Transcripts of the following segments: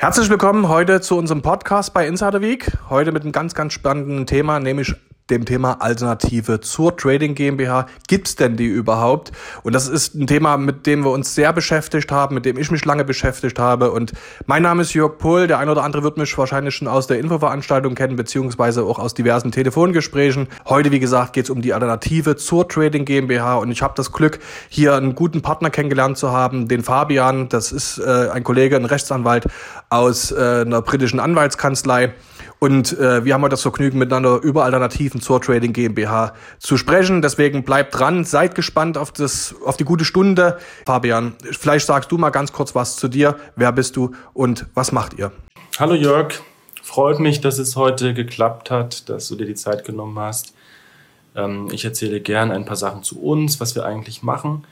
Herzlich willkommen heute zu unserem Podcast bei Insider Week. Heute mit einem ganz, ganz spannenden Thema, nämlich dem Thema Alternative zur Trading GmbH. Gibt's denn die überhaupt? Und das ist ein Thema, mit dem wir uns sehr beschäftigt haben, mit dem ich mich lange beschäftigt habe. Und mein Name ist Jörg Pohl. Der eine oder andere wird mich wahrscheinlich schon aus der Infoveranstaltung kennen, beziehungsweise auch aus diversen Telefongesprächen. Heute, wie gesagt, geht's um die Alternative zur Trading GmbH. Und ich habe das Glück, hier einen guten Partner kennengelernt zu haben, den Fabian. Das ist äh, ein Kollege, ein Rechtsanwalt aus äh, einer britischen Anwaltskanzlei. Und äh, wir haben heute das Vergnügen, miteinander über Alternativen zur Trading GmbH zu sprechen. Deswegen bleibt dran, seid gespannt auf, das, auf die gute Stunde. Fabian, vielleicht sagst du mal ganz kurz was zu dir. Wer bist du und was macht ihr? Hallo Jörg, freut mich, dass es heute geklappt hat, dass du dir die Zeit genommen hast. Ähm, ich erzähle gern ein paar Sachen zu uns, was wir eigentlich machen.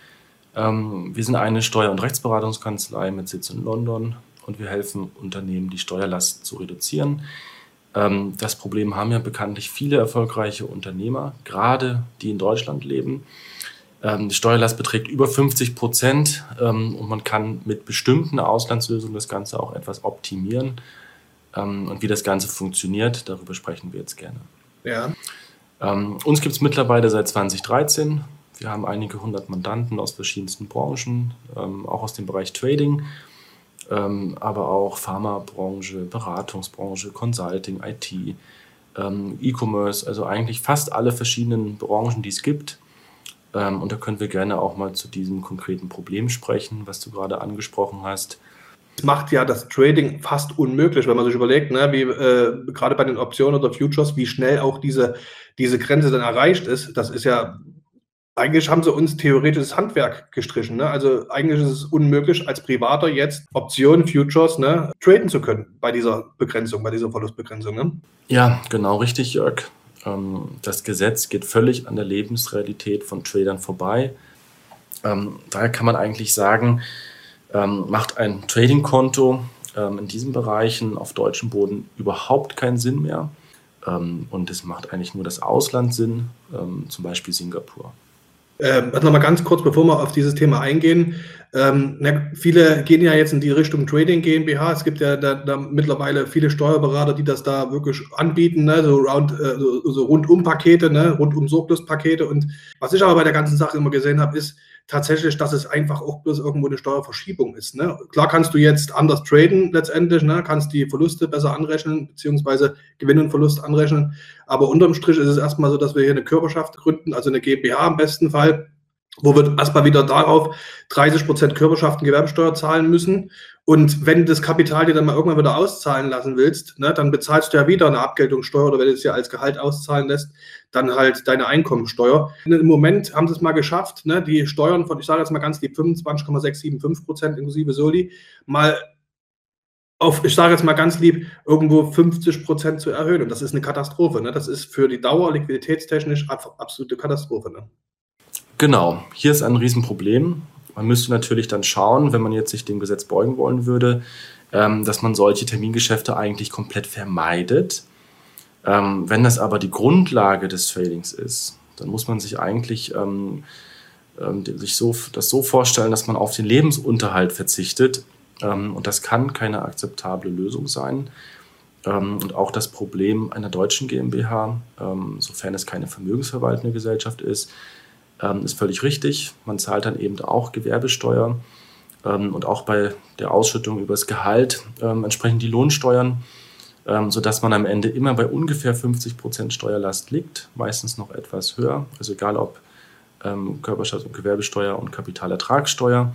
Ähm, wir sind eine Steuer- und Rechtsberatungskanzlei mit Sitz in London und wir helfen Unternehmen, die Steuerlast zu reduzieren. Ähm, das Problem haben ja bekanntlich viele erfolgreiche Unternehmer, gerade die in Deutschland leben. Ähm, die Steuerlast beträgt über 50 Prozent ähm, und man kann mit bestimmten Auslandslösungen das Ganze auch etwas optimieren. Und wie das Ganze funktioniert, darüber sprechen wir jetzt gerne. Ja. uns gibt es mittlerweile seit 2013. Wir haben einige hundert Mandanten aus verschiedensten Branchen, auch aus dem Bereich Trading ähm, aber auch Pharmabranche, Beratungsbranche, Consulting, IT, ähm, E-Commerce, also eigentlich fast alle verschiedenen Branchen, die es gibt. Ähm, und da können wir gerne auch mal zu diesem konkreten Problem sprechen, was du gerade angesprochen hast. Es macht ja das Trading fast unmöglich, wenn man sich überlegt, ne, wie äh, gerade bei den Optionen oder Futures, wie schnell auch diese, diese Grenze dann erreicht ist. Das ist ja eigentlich haben sie uns theoretisches Handwerk gestrichen. Ne? Also eigentlich ist es unmöglich, als Privater jetzt Optionen, Futures ne, traden zu können bei dieser Begrenzung, bei dieser Verlustbegrenzung. Ne? Ja, genau richtig, Jörg. Ähm, das Gesetz geht völlig an der Lebensrealität von Tradern vorbei. Ähm, daher kann man eigentlich sagen, ähm, macht ein Trading-Konto in diesen Bereichen auf deutschem Boden überhaupt keinen Sinn mehr. und es macht eigentlich nur das Ausland Sinn, zum Beispiel Singapur. Ähm, also nochmal ganz kurz, bevor wir auf dieses Thema eingehen. Ähm, na, viele gehen ja jetzt in die Richtung Trading GmbH. Es gibt ja da, da mittlerweile viele Steuerberater, die das da wirklich anbieten, ne? so, round, äh, so, so Rundum-Pakete, ne? Rundum-Sorglos-Pakete. Und was ich aber bei der ganzen Sache immer gesehen habe, ist, tatsächlich, dass es einfach auch bloß irgendwo eine Steuerverschiebung ist. Ne? Klar kannst du jetzt anders traden letztendlich, ne? kannst die Verluste besser anrechnen, beziehungsweise Gewinn und Verlust anrechnen. Aber unterm Strich ist es erstmal so, dass wir hier eine Körperschaft gründen, also eine GmbH im besten Fall, wo wir erstmal wieder darauf 30 Prozent Körperschaften Gewerbesteuer zahlen müssen. Und wenn das Kapital dir dann mal irgendwann wieder auszahlen lassen willst, ne, dann bezahlst du ja wieder eine Abgeltungssteuer oder wenn du es ja als Gehalt auszahlen lässt, dann halt deine Einkommensteuer. Im Moment haben sie es mal geschafft, ne, die Steuern von, ich sage jetzt mal ganz lieb, 25,675 Prozent inklusive Soli, mal auf, ich sage jetzt mal ganz lieb, irgendwo 50 Prozent zu erhöhen. Und das ist eine Katastrophe. Ne? Das ist für die Dauer liquiditätstechnisch absolute Katastrophe. Ne? Genau, hier ist ein Riesenproblem. Man müsste natürlich dann schauen, wenn man jetzt sich dem Gesetz beugen wollen würde, ähm, dass man solche Termingeschäfte eigentlich komplett vermeidet. Ähm, wenn das aber die Grundlage des Tradings ist, dann muss man sich eigentlich ähm, sich so, das so vorstellen, dass man auf den Lebensunterhalt verzichtet. Und das kann keine akzeptable Lösung sein. Und auch das Problem einer deutschen GmbH, sofern es keine vermögensverwaltende Gesellschaft ist, ähm, ist völlig richtig. Man zahlt dann eben auch Gewerbesteuer ähm, und auch bei der Ausschüttung übers Gehalt ähm, entsprechend die Lohnsteuern, ähm, sodass man am Ende immer bei ungefähr 50 Prozent Steuerlast liegt, meistens noch etwas höher, also egal ob ähm, Körperschaft- und Gewerbesteuer und Kapitalertragssteuer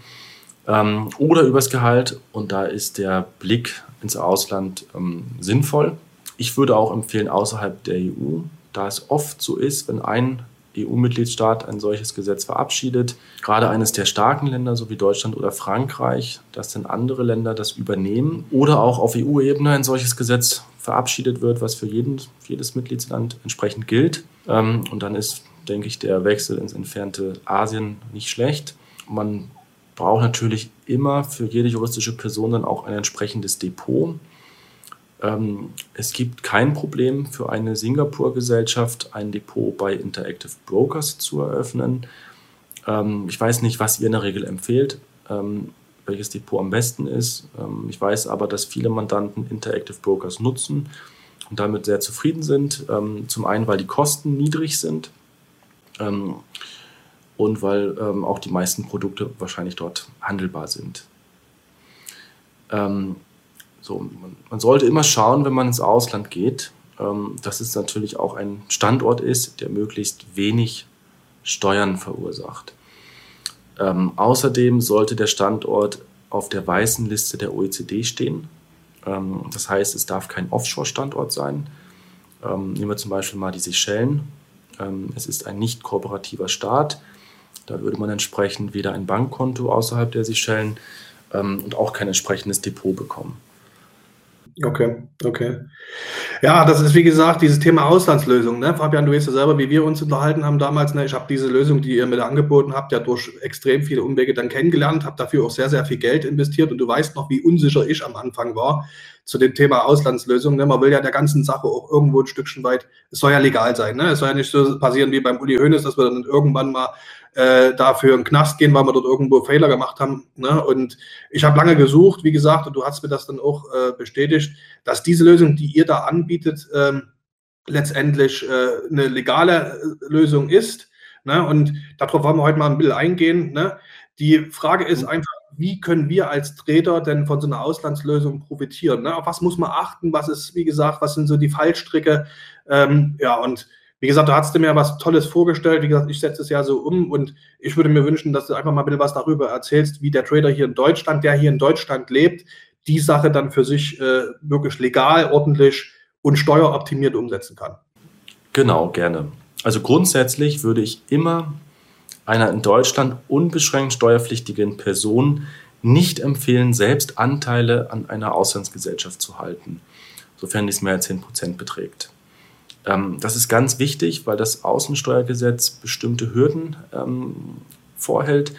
ähm, oder übers Gehalt. Und da ist der Blick ins Ausland ähm, sinnvoll. Ich würde auch empfehlen, außerhalb der EU, da es oft so ist, wenn ein EU-Mitgliedstaat ein solches Gesetz verabschiedet, gerade eines der starken Länder, so wie Deutschland oder Frankreich, dass dann andere Länder das übernehmen oder auch auf EU-Ebene ein solches Gesetz verabschiedet wird, was für jeden, jedes Mitgliedsland entsprechend gilt. Ähm, und dann ist, denke ich, der Wechsel ins entfernte Asien nicht schlecht. Man braucht natürlich immer für jede juristische Person dann auch ein entsprechendes Depot. Ähm, es gibt kein Problem für eine Singapur-Gesellschaft, ein Depot bei Interactive Brokers zu eröffnen. Ähm, ich weiß nicht, was ihr in der Regel empfehlt. Ähm, welches Depot am besten ist. Ich weiß aber, dass viele Mandanten Interactive Brokers nutzen und damit sehr zufrieden sind. Zum einen, weil die Kosten niedrig sind und weil auch die meisten Produkte wahrscheinlich dort handelbar sind. So, man, man, sollte immer schauen, wenn man ins Ausland geht, ähm, dass es natürlich auch ein Standort ist, der möglichst wenig Steuern verursacht. Ähm, außerdem sollte der Standort auf der weißen Liste der OECD stehen. Ähm, das heißt, es darf kein Offshore-Standort sein. Ähm, nehmen wir zum Beispiel mal die Seychellen. Ähm, es ist ein nicht kooperativer Staat. Da würde man entsprechend weder ein Bankkonto außerhalb der Seychellen ähm, und auch kein entsprechendes Depot bekommen. Okay, okay. Ja, das ist wie gesagt dieses Thema Auslandslösung. Ne? Fabian, du weißt ja selber, wie wir uns unterhalten haben damals. Ne? Ich habe diese Lösung, die ihr mir angeboten habt, ja durch extrem viele Umwege dann kennengelernt, habe dafür auch sehr, sehr viel Geld investiert und du weißt noch, wie unsicher ich am Anfang war zu dem Thema Auslandslösung. Ne? Man will ja der ganzen Sache auch irgendwo ein Stückchen weit, es soll ja legal sein. Ne? Es soll ja nicht so passieren wie beim Uli Hoeneß, dass wir dann irgendwann mal äh, dafür in den Knast gehen, weil wir dort irgendwo Fehler gemacht haben. Ne? Und ich habe lange gesucht, wie gesagt, und du hast mir das dann auch äh, bestätigt, dass diese Lösung, die ihr da anbietet, ähm, letztendlich äh, eine legale äh, Lösung ist. Ne? Und darauf wollen wir heute mal ein bisschen eingehen. Ne? Die Frage ist mhm. einfach, wie können wir als Trader denn von so einer Auslandslösung profitieren? Ne? Auf was muss man achten? Was ist, wie gesagt, was sind so die Fallstricke? Ähm, ja, und wie gesagt, da hast du mir was Tolles vorgestellt. Wie gesagt, ich setze es ja so um und ich würde mir wünschen, dass du einfach mal ein bisschen was darüber erzählst, wie der Trader hier in Deutschland, der hier in Deutschland lebt, die Sache dann für sich äh, wirklich legal, ordentlich und steueroptimiert umsetzen kann. Genau, gerne. Also grundsätzlich würde ich immer einer in Deutschland unbeschränkt steuerpflichtigen Person nicht empfehlen, selbst Anteile an einer Auslandsgesellschaft zu halten, sofern dies mehr als 10% beträgt. Ähm, das ist ganz wichtig, weil das Außensteuergesetz bestimmte Hürden ähm, vorhält.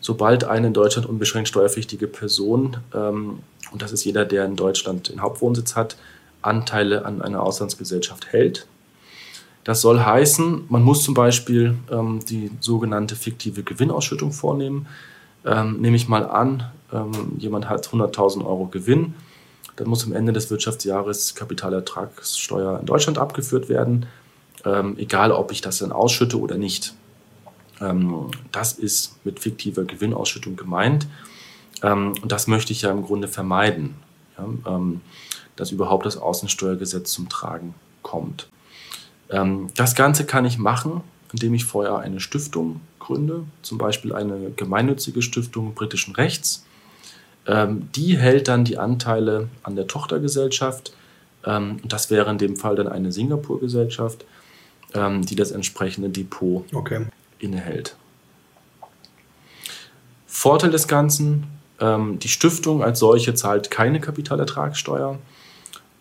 Sobald eine in Deutschland unbeschränkt steuerpflichtige Person, ähm, und das ist jeder, der in Deutschland den Hauptwohnsitz hat, Anteile an einer Auslandsgesellschaft hält. Das soll heißen, man muss zum Beispiel ähm, die sogenannte fiktive Gewinnausschüttung vornehmen. Ähm, nehme ich mal an, ähm, jemand hat 100.000 Euro Gewinn dann muss am Ende des Wirtschaftsjahres Kapitalertragssteuer in Deutschland abgeführt werden, ähm, egal ob ich das dann ausschütte oder nicht. Ähm, das ist mit fiktiver Gewinnausschüttung gemeint. Ähm, und das möchte ich ja im Grunde vermeiden, ja, ähm, dass überhaupt das Außensteuergesetz zum Tragen kommt. Ähm, das Ganze kann ich machen, indem ich vorher eine Stiftung gründe, zum Beispiel eine gemeinnützige Stiftung britischen Rechts ähm, die hält dann die Anteile an der Tochtergesellschaft. Ähm, das wäre in dem Fall dann eine Singapur-Gesellschaft, ähm, die das entsprechende Depot okay. innehält. Vorteil des Ganzen, ähm, die Stiftung als solche zahlt keine Kapitalertragssteuer.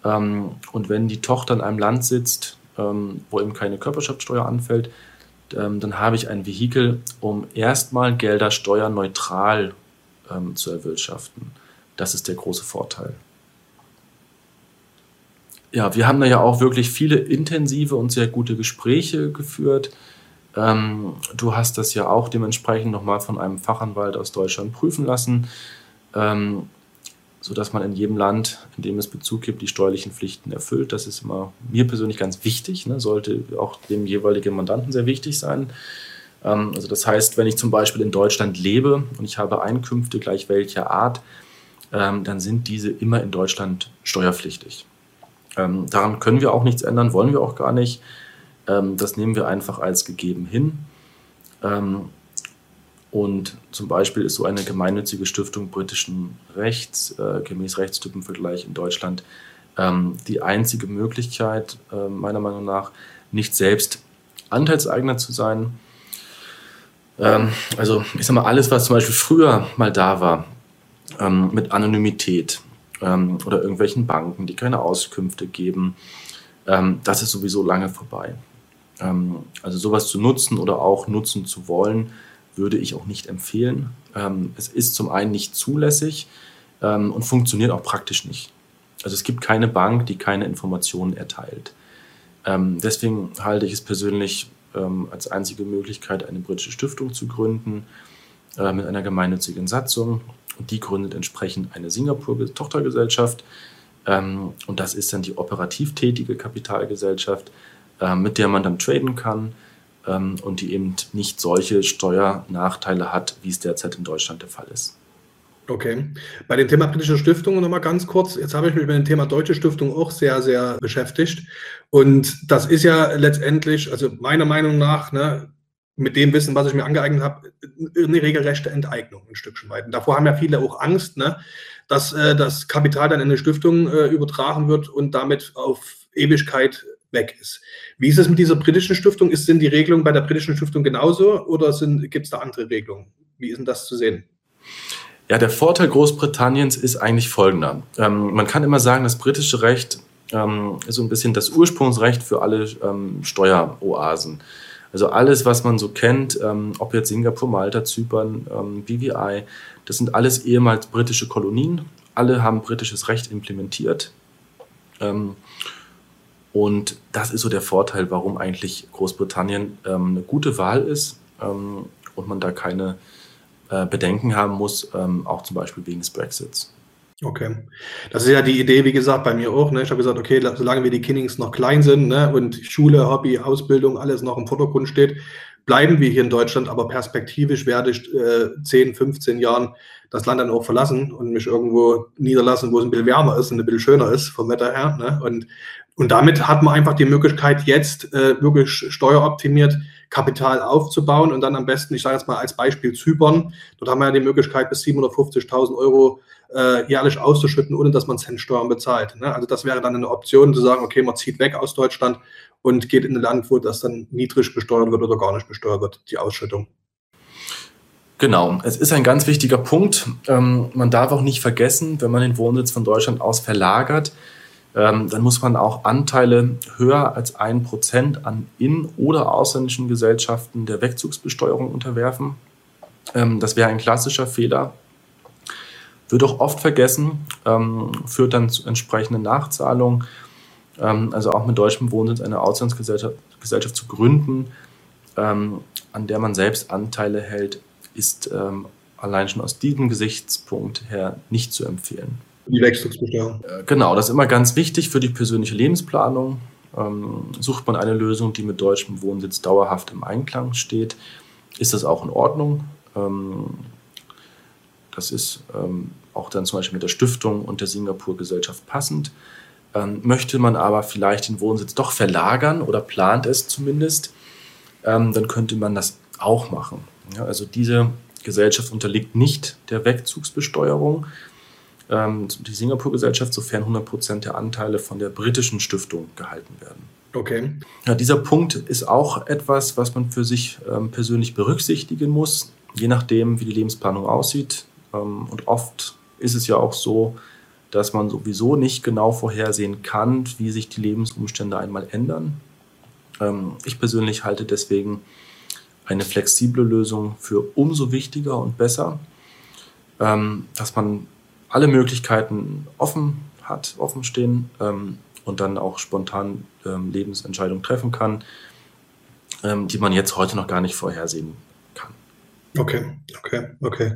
Ähm, und wenn die Tochter in einem Land sitzt, ähm, wo eben keine Körperschaftssteuer anfällt, dann habe ich ein Vehikel, um erstmal Gelder steuerneutral ähm, zu erwirtschaften. Das ist der große Vorteil. Ja, wir haben da ja auch wirklich viele intensive und sehr gute Gespräche geführt. Ähm, du hast das ja auch dementsprechend nochmal von einem Fachanwalt aus Deutschland prüfen lassen, ähm, sodass man in jedem Land, in dem es Bezug gibt, die steuerlichen Pflichten erfüllt. Das ist immer mir persönlich ganz wichtig, ne? sollte auch dem jeweiligen Mandanten sehr wichtig sein. Ähm, also das heißt, wenn ich zum Beispiel in Deutschland lebe und ich habe Einkünfte gleich welcher Art, ähm, dann sind diese immer in Deutschland steuerpflichtig. Ähm, daran können wir auch nichts ändern, wollen wir auch gar nicht. das nehmen wir einfach als gegeben hin. und zum Beispiel ist so eine gemeinnützige Stiftung britischen Rechts, äh, gemäß Rechtstypenvergleich in Deutschland, die einzige Möglichkeit, äh, meiner Meinung nach, nicht selbst Anteilseigner zu sein, also ich sag mal, alles, was zum Beispiel früher mal da war, ähm, mit Anonymität ähm, oder irgendwelchen Banken, die keine Auskünfte geben, ähm, das ist sowieso lange vorbei. Ähm, also sowas zu nutzen oder auch nutzen zu wollen, würde ich auch nicht empfehlen. Ähm, es ist zum einen nicht zulässig und funktioniert auch praktisch nicht. Also es gibt keine Bank, die keine Informationen erteilt. deswegen halte ich es persönlich ähm, als einzige Möglichkeit, eine britische Stiftung zu gründen äh, mit einer gemeinnützigen Satzung und die gründet entsprechend eine Singapur-Tochtergesellschaft. Ähm, und das ist dann die operativ tätige Kapitalgesellschaft, äh, mit der man dann traden kann ähm, und die eben nicht solche Steuernachteile hat, wie es derzeit in Deutschland der Fall ist. Okay. Bei dem Thema britische Stiftungen nochmal ganz kurz. Jetzt habe ich mich mit dem Thema deutsche Stiftung auch sehr, sehr beschäftigt. Und das ist ja letztendlich, also meiner Meinung nach, ne, mit dem Wissen, was ich mir angeeignet habe, eine regelrechte Enteignung ein Stückchen weit. Und davor haben ja viele auch Angst, ne, dass äh, das Kapital dann in eine Stiftung äh, übertragen wird und damit auf Ewigkeit weg ist. Wie ist es mit dieser britischen Stiftung? Ist, sind die Regelungen bei der britischen Stiftung genauso oder gibt es da andere Regelungen? Wie ist denn das zu sehen? Ja, der Vorteil Großbritanniens ist eigentlich folgender. Ähm, man kann immer sagen, das britische Recht ähm, ist so ein bisschen das Ursprungsrecht für alle ähm, Steueroasen. Also alles, was man so kennt, ähm, ob jetzt Singapur, Malta, Zypern, ähm, BVI, das sind alles ehemals britische Kolonien. Alle haben britisches Recht implementiert. Ähm, und das ist so der Vorteil, warum eigentlich Großbritannien ähm, eine gute Wahl ist und man da keine äh, Bedenken haben muss, ähm, auch zum Beispiel wegen des Brexits. Okay. Das ist ja die Idee, wie gesagt, bei mir auch. Ne? Ich habe gesagt, okay, solange wir die Kinnings noch klein sind ne? und Schule, Hobby, Ausbildung, alles noch im Vordergrund steht, bleiben wir hier in Deutschland, aber perspektivisch werde ich äh, 10, 15 Jahren das Land dann auch verlassen und mich irgendwo niederlassen, wo es ein bisschen wärmer ist und ein bisschen schöner ist vom Wetter her. Ne? Und, und damit hat man einfach die Möglichkeit, jetzt äh, wirklich steueroptimiert Kapital aufzubauen und dann am besten, ich sage jetzt mal als Beispiel Zypern, dort haben wir ja die Möglichkeit, bis 750.000 Euro äh, jährlich auszuschütten, ohne dass man Centsteuern bezahlt. Ne? Also das wäre dann eine Option zu sagen, okay, man zieht weg aus Deutschland und geht in ein Land, wo das dann niedrig besteuert wird oder gar nicht besteuert wird, die Ausschüttung. Genau, es ist ein ganz wichtiger Punkt. Ähm, man darf auch nicht vergessen, wenn man den Wohnsitz von Deutschland aus verlagert, ähm, dann muss man auch Anteile höher als ein Prozent an in- oder ausländischen Gesellschaften der Wegzugsbesteuerung unterwerfen. Ähm, das wäre ein klassischer Fehler. Wird auch oft vergessen, ähm, führt dann zu entsprechenden Nachzahlungen. Ähm, also auch mit deutschem Wohnsitz eine Auslandsgesellschaft Gesellschaft zu gründen, ähm, an der man selbst Anteile hält, ist ähm, allein schon aus diesem Gesichtspunkt her nicht zu empfehlen. Die Wechselbesteuerung. Äh, genau, das ist immer ganz wichtig für die persönliche Lebensplanung. Ähm, sucht man eine Lösung, die mit deutschem Wohnsitz dauerhaft im Einklang steht, ist das auch in Ordnung. Ähm, das ist ähm, auch dann zum Beispiel mit der Stiftung und der Singapur-Gesellschaft passend. Ähm, möchte man aber vielleicht den Wohnsitz doch verlagern oder plant es zumindest, ähm, dann könnte man das auch machen. Ja, also diese Gesellschaft unterliegt nicht der Wegzugsbesteuerung, die Singapur-Gesellschaft, sofern 100 Prozent der Anteile von der britischen Stiftung gehalten werden. Okay. Ja, dieser Punkt ist auch etwas, was man für sich ähm, persönlich berücksichtigen muss, je nachdem, wie die Lebensplanung aussieht. Ähm, und oft ist es ja auch so, dass man sowieso nicht genau vorhersehen kann, wie sich die Lebensumstände einmal ändern. Ähm, ich persönlich halte deswegen eine flexible Lösung für umso wichtiger und besser, ähm, dass man alle Möglichkeiten offen hat, offen stehen ähm, und dann auch spontan ähm, Lebensentscheidungen treffen kann, ähm, die man jetzt heute noch gar nicht vorhersehen kann. Okay, okay, okay.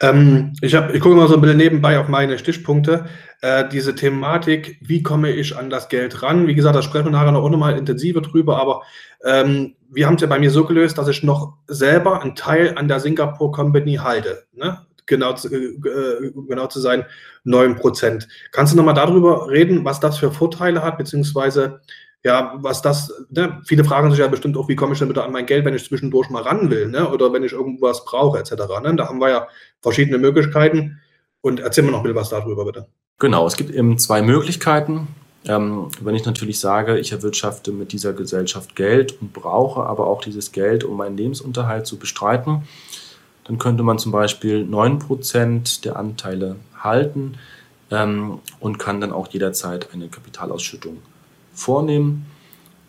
Ähm, ich, ich gucke mal so ein bisschen nebenbei auf meine Stichpunkte. Äh, diese Thematik, wie komme ich an das Geld ran? Wie gesagt, da sprechen wir nachher noch mal intensiver drüber, aber ähm, wir haben es ja bei mir so gelöst, dass ich noch selber einen Teil an der Singapore Company halte. Ne? Genau zu, äh, genau zu sein, 9 Prozent. Kannst du nochmal darüber reden, was das für Vorteile hat, beziehungsweise ja, was das, ne, viele fragen sich ja bestimmt auch, wie komme ich denn bitte an mein Geld, wenn ich zwischendurch mal ran will, ne, oder wenn ich irgendwas brauche, etc. Ne? Da haben wir ja verschiedene Möglichkeiten. Und erzähl mir noch ein bisschen was darüber, bitte. Genau, es gibt eben zwei Möglichkeiten. Ähm, wenn ich natürlich sage, ich erwirtschafte mit dieser Gesellschaft Geld und brauche aber auch dieses Geld, um meinen Lebensunterhalt zu bestreiten, dann könnte man zum Beispiel 9% der Anteile halten ähm, und kann dann auch jederzeit eine Kapitalausschüttung vornehmen.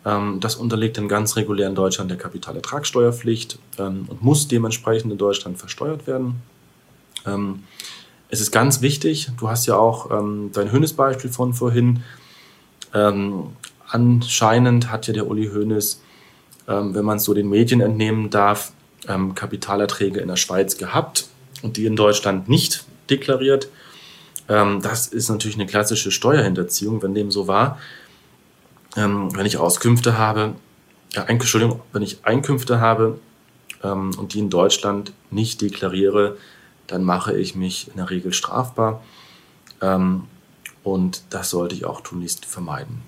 Ähm, das unterliegt dann ganz regulär in Deutschland der Kapitalertragssteuerpflicht ähm, und muss dementsprechend in Deutschland versteuert werden. Ähm, es ist ganz wichtig, du hast ja auch ähm, dein Hönes-Beispiel von vorhin. Ähm, anscheinend hat ja der Uli Hoeneß, wenn man es so den Medien entnehmen darf, ähm, Kapitalerträge in der Schweiz gehabt und die in Deutschland nicht deklariert. Ähm, das ist natürlich eine klassische Steuerhinterziehung, wenn dem so war. Ähm, wenn ich Auskünfte habe, ja, Entschuldigung, wenn ich Einkünfte habe ähm, und die in Deutschland nicht deklariere, dann mache ich mich in der Regel strafbar. Ähm, und das sollte ich auch tunlichst vermeiden.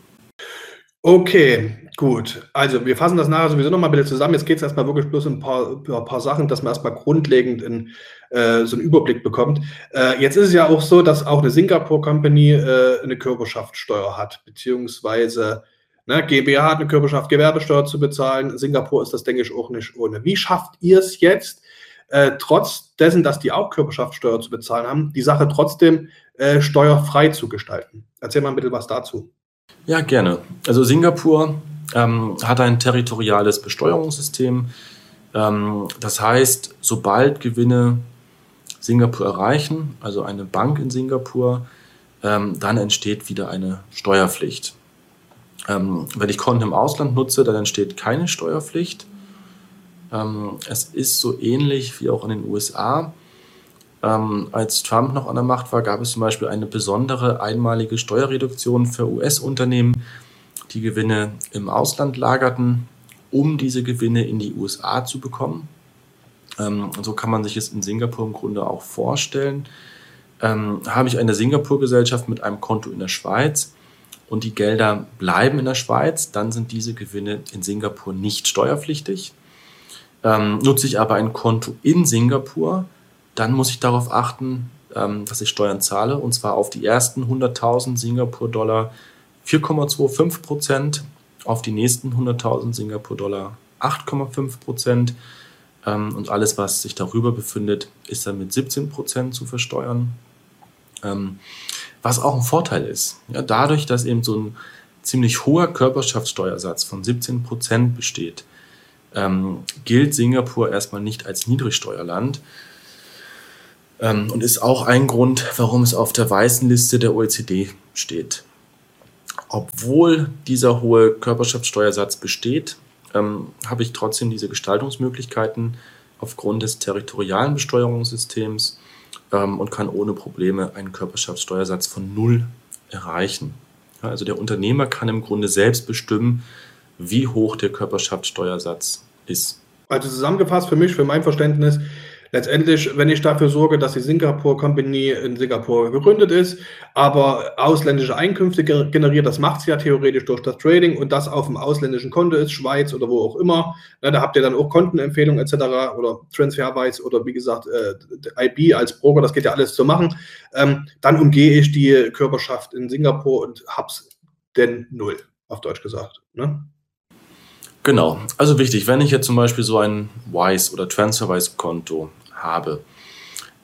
Okay, gut. Also wir fassen das nachher sowieso nochmal bitte zusammen. Jetzt geht es erstmal wirklich bloß um ein paar, ein paar Sachen, dass man erstmal grundlegend in, äh, so einen Überblick bekommt. Äh, jetzt ist es ja auch so, dass auch eine Singapur-Company äh, eine Körperschaftssteuer hat, beziehungsweise ne, GmbH hat eine Körperschaft, Gewerbesteuer zu bezahlen. Singapur ist das, denke ich, auch nicht ohne. Wie schafft ihr es jetzt, äh, trotz dessen, dass die auch Körperschaftssteuer zu bezahlen haben, die Sache trotzdem äh, steuerfrei zu gestalten? Erzähl mal bitte was dazu. Ja, gerne. Also Singapur ähm, hat ein territoriales Besteuerungssystem. Ähm, das heißt, sobald Gewinne Singapur erreichen, also eine Bank in Singapur, ähm, dann entsteht wieder eine Steuerpflicht. Ähm, wenn ich Konten im Ausland nutze, dann entsteht keine Steuerpflicht. Ähm, es ist so ähnlich wie auch in den USA. Ähm, als Trump noch an der Macht war, gab es zum Beispiel eine besondere einmalige Steuerreduktion für US-Unternehmen, die Gewinne im Ausland lagerten, um diese Gewinne in die USA zu bekommen. Ähm, so kann man sich es in Singapur im Grunde auch vorstellen. Ähm, habe ich eine Singapur-Gesellschaft mit einem Konto in der Schweiz und die Gelder bleiben in der Schweiz, dann sind diese Gewinne in Singapur nicht steuerpflichtig. Ähm, nutze ich aber ein Konto in Singapur, dann muss ich darauf achten, ähm, dass ich Steuern zahle, und zwar auf die ersten 100.000 Singapur-Dollar 4,25 Prozent, auf die nächsten 100.000 Singapur-Dollar 8,5 Prozent ähm, und alles, was sich darüber befindet, ist dann mit 17 Prozent zu versteuern. Ähm, was auch ein Vorteil ist. Ja, dadurch, dass eben so ein ziemlich hoher Körperschaftssteuersatz von 17 Prozent besteht, gilt Singapur erstmal nicht als Niedrigsteuerland, ähm, und ist auch ein Grund, warum es auf der weißen Liste der OECD steht. Obwohl dieser hohe Körperschaftssteuersatz besteht, ähm, habe ich trotzdem diese Gestaltungsmöglichkeiten aufgrund des territorialen Besteuerungssystems ähm, und kann ohne Probleme einen Körperschaftssteuersatz von null erreichen. Ja, also der Unternehmer kann im Grunde selbst bestimmen, wie hoch der Körperschaftssteuersatz ist. Also zusammengefasst für mich, für mein Verständnis, Letztendlich, wenn ich dafür sorge, dass die Singapore Company in Singapur gegründet ist, aber ausländische Einkünfte generiert, das macht sie ja theoretisch durch das Trading und das auf dem ausländischen Konto ist, Schweiz oder wo auch immer, ne, da habt ihr dann auch Kontenempfehlungen etc. oder Transferwise oder wie gesagt äh, IB als Broker, das geht ja alles zu machen. Ähm, dann umgehe ich die Körperschaft in Singapur und hab's denn null, auf Deutsch gesagt. Ne? Genau. Also wichtig, wenn ich jetzt zum Beispiel so ein Wise oder TransferWise-Konto habe,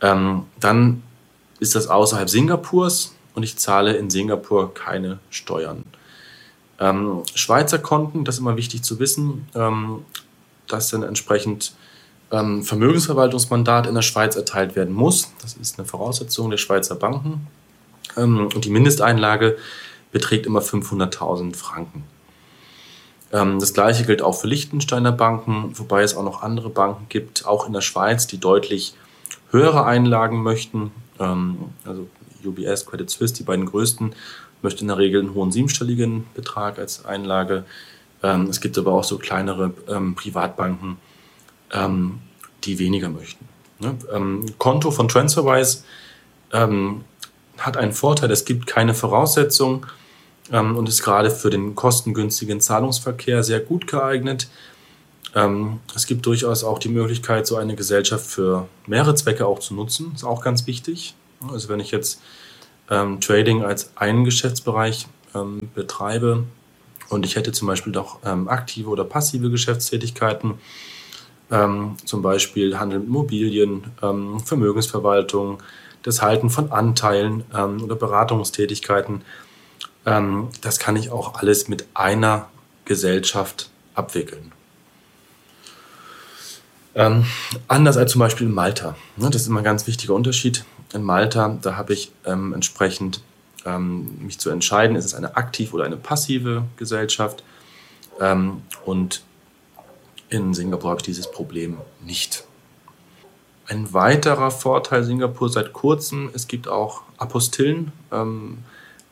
ähm, dann ist das außerhalb Singapurs und ich zahle in Singapur keine Steuern. Ähm, Schweizer Konten, das ist immer wichtig zu wissen, ähm, dass dann entsprechend ähm, Vermögensverwaltungsmandat in der Schweiz erteilt werden muss. Das ist eine Voraussetzung der Schweizer Banken. Ähm, und die Mindesteinlage beträgt immer 500.000 Franken. Ähm, das gleiche gilt auch für Liechtensteiner Banken, wobei es auch noch andere Banken gibt, auch in der Schweiz, die deutlich höhere Einlagen möchten. Ähm, also UBS, Credit Suisse, die beiden größten, möchten in der Regel einen hohen siebenstelligen Betrag als Einlage. Ähm, es gibt aber auch so kleinere Privatbanken, die weniger möchten. Ne? Konto von TransferWise hat einen Vorteil, es gibt keine Voraussetzung ähm, und ist gerade für den kostengünstigen Zahlungsverkehr sehr gut geeignet. Ähm, es gibt durchaus auch die Möglichkeit, so eine Gesellschaft für mehrere Zwecke auch zu nutzen. Ist auch ganz wichtig. Also wenn ich jetzt ähm, Trading als einen Geschäftsbereich ähm, betreibe und ich hätte zum Beispiel doch ähm, aktive oder passive Geschäftstätigkeiten, ähm, zum Beispiel Handel mit Immobilien, Vermögensverwaltung, das Halten von Anteilen oder Beratungstätigkeiten, ähm, das kann ich auch alles mit einer Gesellschaft abwickeln. Ähm, anders als zum Beispiel in Malta. Ne, das ist immer ein ganz wichtiger Unterschied. In Malta, da habe ich ähm, entsprechend ähm, mich zu entscheiden, ist es eine aktive oder eine passive Gesellschaft. Ähm, und in Singapur habe ich dieses Problem nicht. ein weiterer Vorteil Singapur seit kurzem, es gibt auch Apostillen, ähm,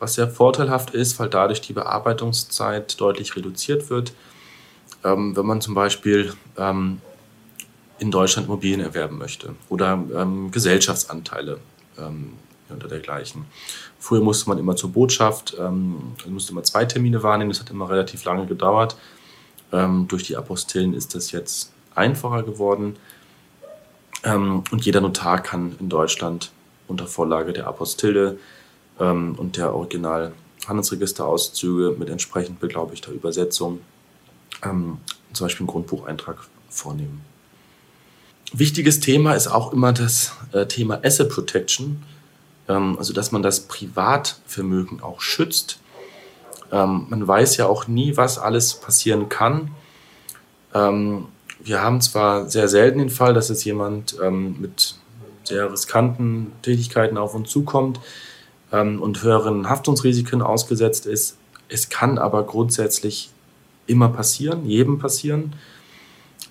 was sehr vorteilhaft ist, weil dadurch die Bearbeitungszeit deutlich reduziert wird. Ähm, wenn man zum Beispiel ähm, in Deutschland Immobilien erwerben möchte oder ähm, Gesellschaftsanteile ähm, oder dergleichen. Früher musste man immer zur Botschaft, ähm, musste immer zwei Termine wahrnehmen, das hat immer relativ lange gedauert. Ähm, durch die Apostillen ist das jetzt einfacher geworden ähm, und jeder Notar kann in Deutschland unter Vorlage der Apostille ähm, und der Original Handelsregisterauszüge mit entsprechend beglaubigter Übersetzung ähm, zum Beispiel einen Grundbucheintrag vornehmen. Wichtiges Thema ist auch immer das äh, Thema Asset Protection, ähm, also dass man das Privatvermögen auch schützt. Ähm, man weiß ja auch nie, was alles passieren kann. Ähm, wir haben zwar sehr selten den Fall, dass jetzt jemand ähm, mit sehr riskanten Tätigkeiten auf uns zukommt ähm, und höheren Haftungsrisiken ausgesetzt ist. Es kann aber grundsätzlich immer passieren, jedem passieren.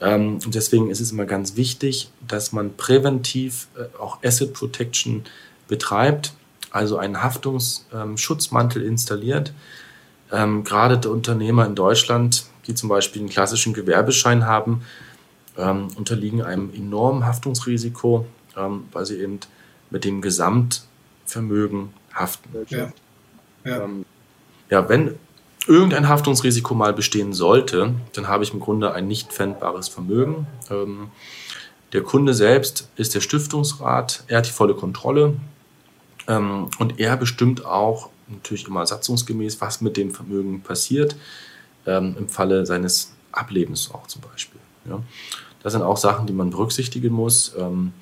Ähm, und deswegen ist es immer ganz wichtig, dass man präventiv äh, auch Asset Protection betreibt, also einen Haftungsschutzmantel installiert. Ähm, gerade der Unternehmer in Deutschland, die zum Beispiel einen klassischen Gewerbeschein haben, ähm, unterliegen einem enormen Haftungsrisiko, weil sie eben mit dem Gesamtvermögen haften. Ja. Ja. ja, wenn irgendein Haftungsrisiko mal bestehen sollte, dann habe ich im Grunde ein nicht pfändbares Vermögen. Ähm, der Kunde selbst ist der Stiftungsrat, er hat die volle Kontrolle ähm, und er bestimmt auch natürlich immer satzungsgemäß, was mit dem Vermögen passiert, ähm, im Falle seines Ablebens auch zum Beispiel. Ja. Das sind auch Sachen, die man berücksichtigen muss. Ähm,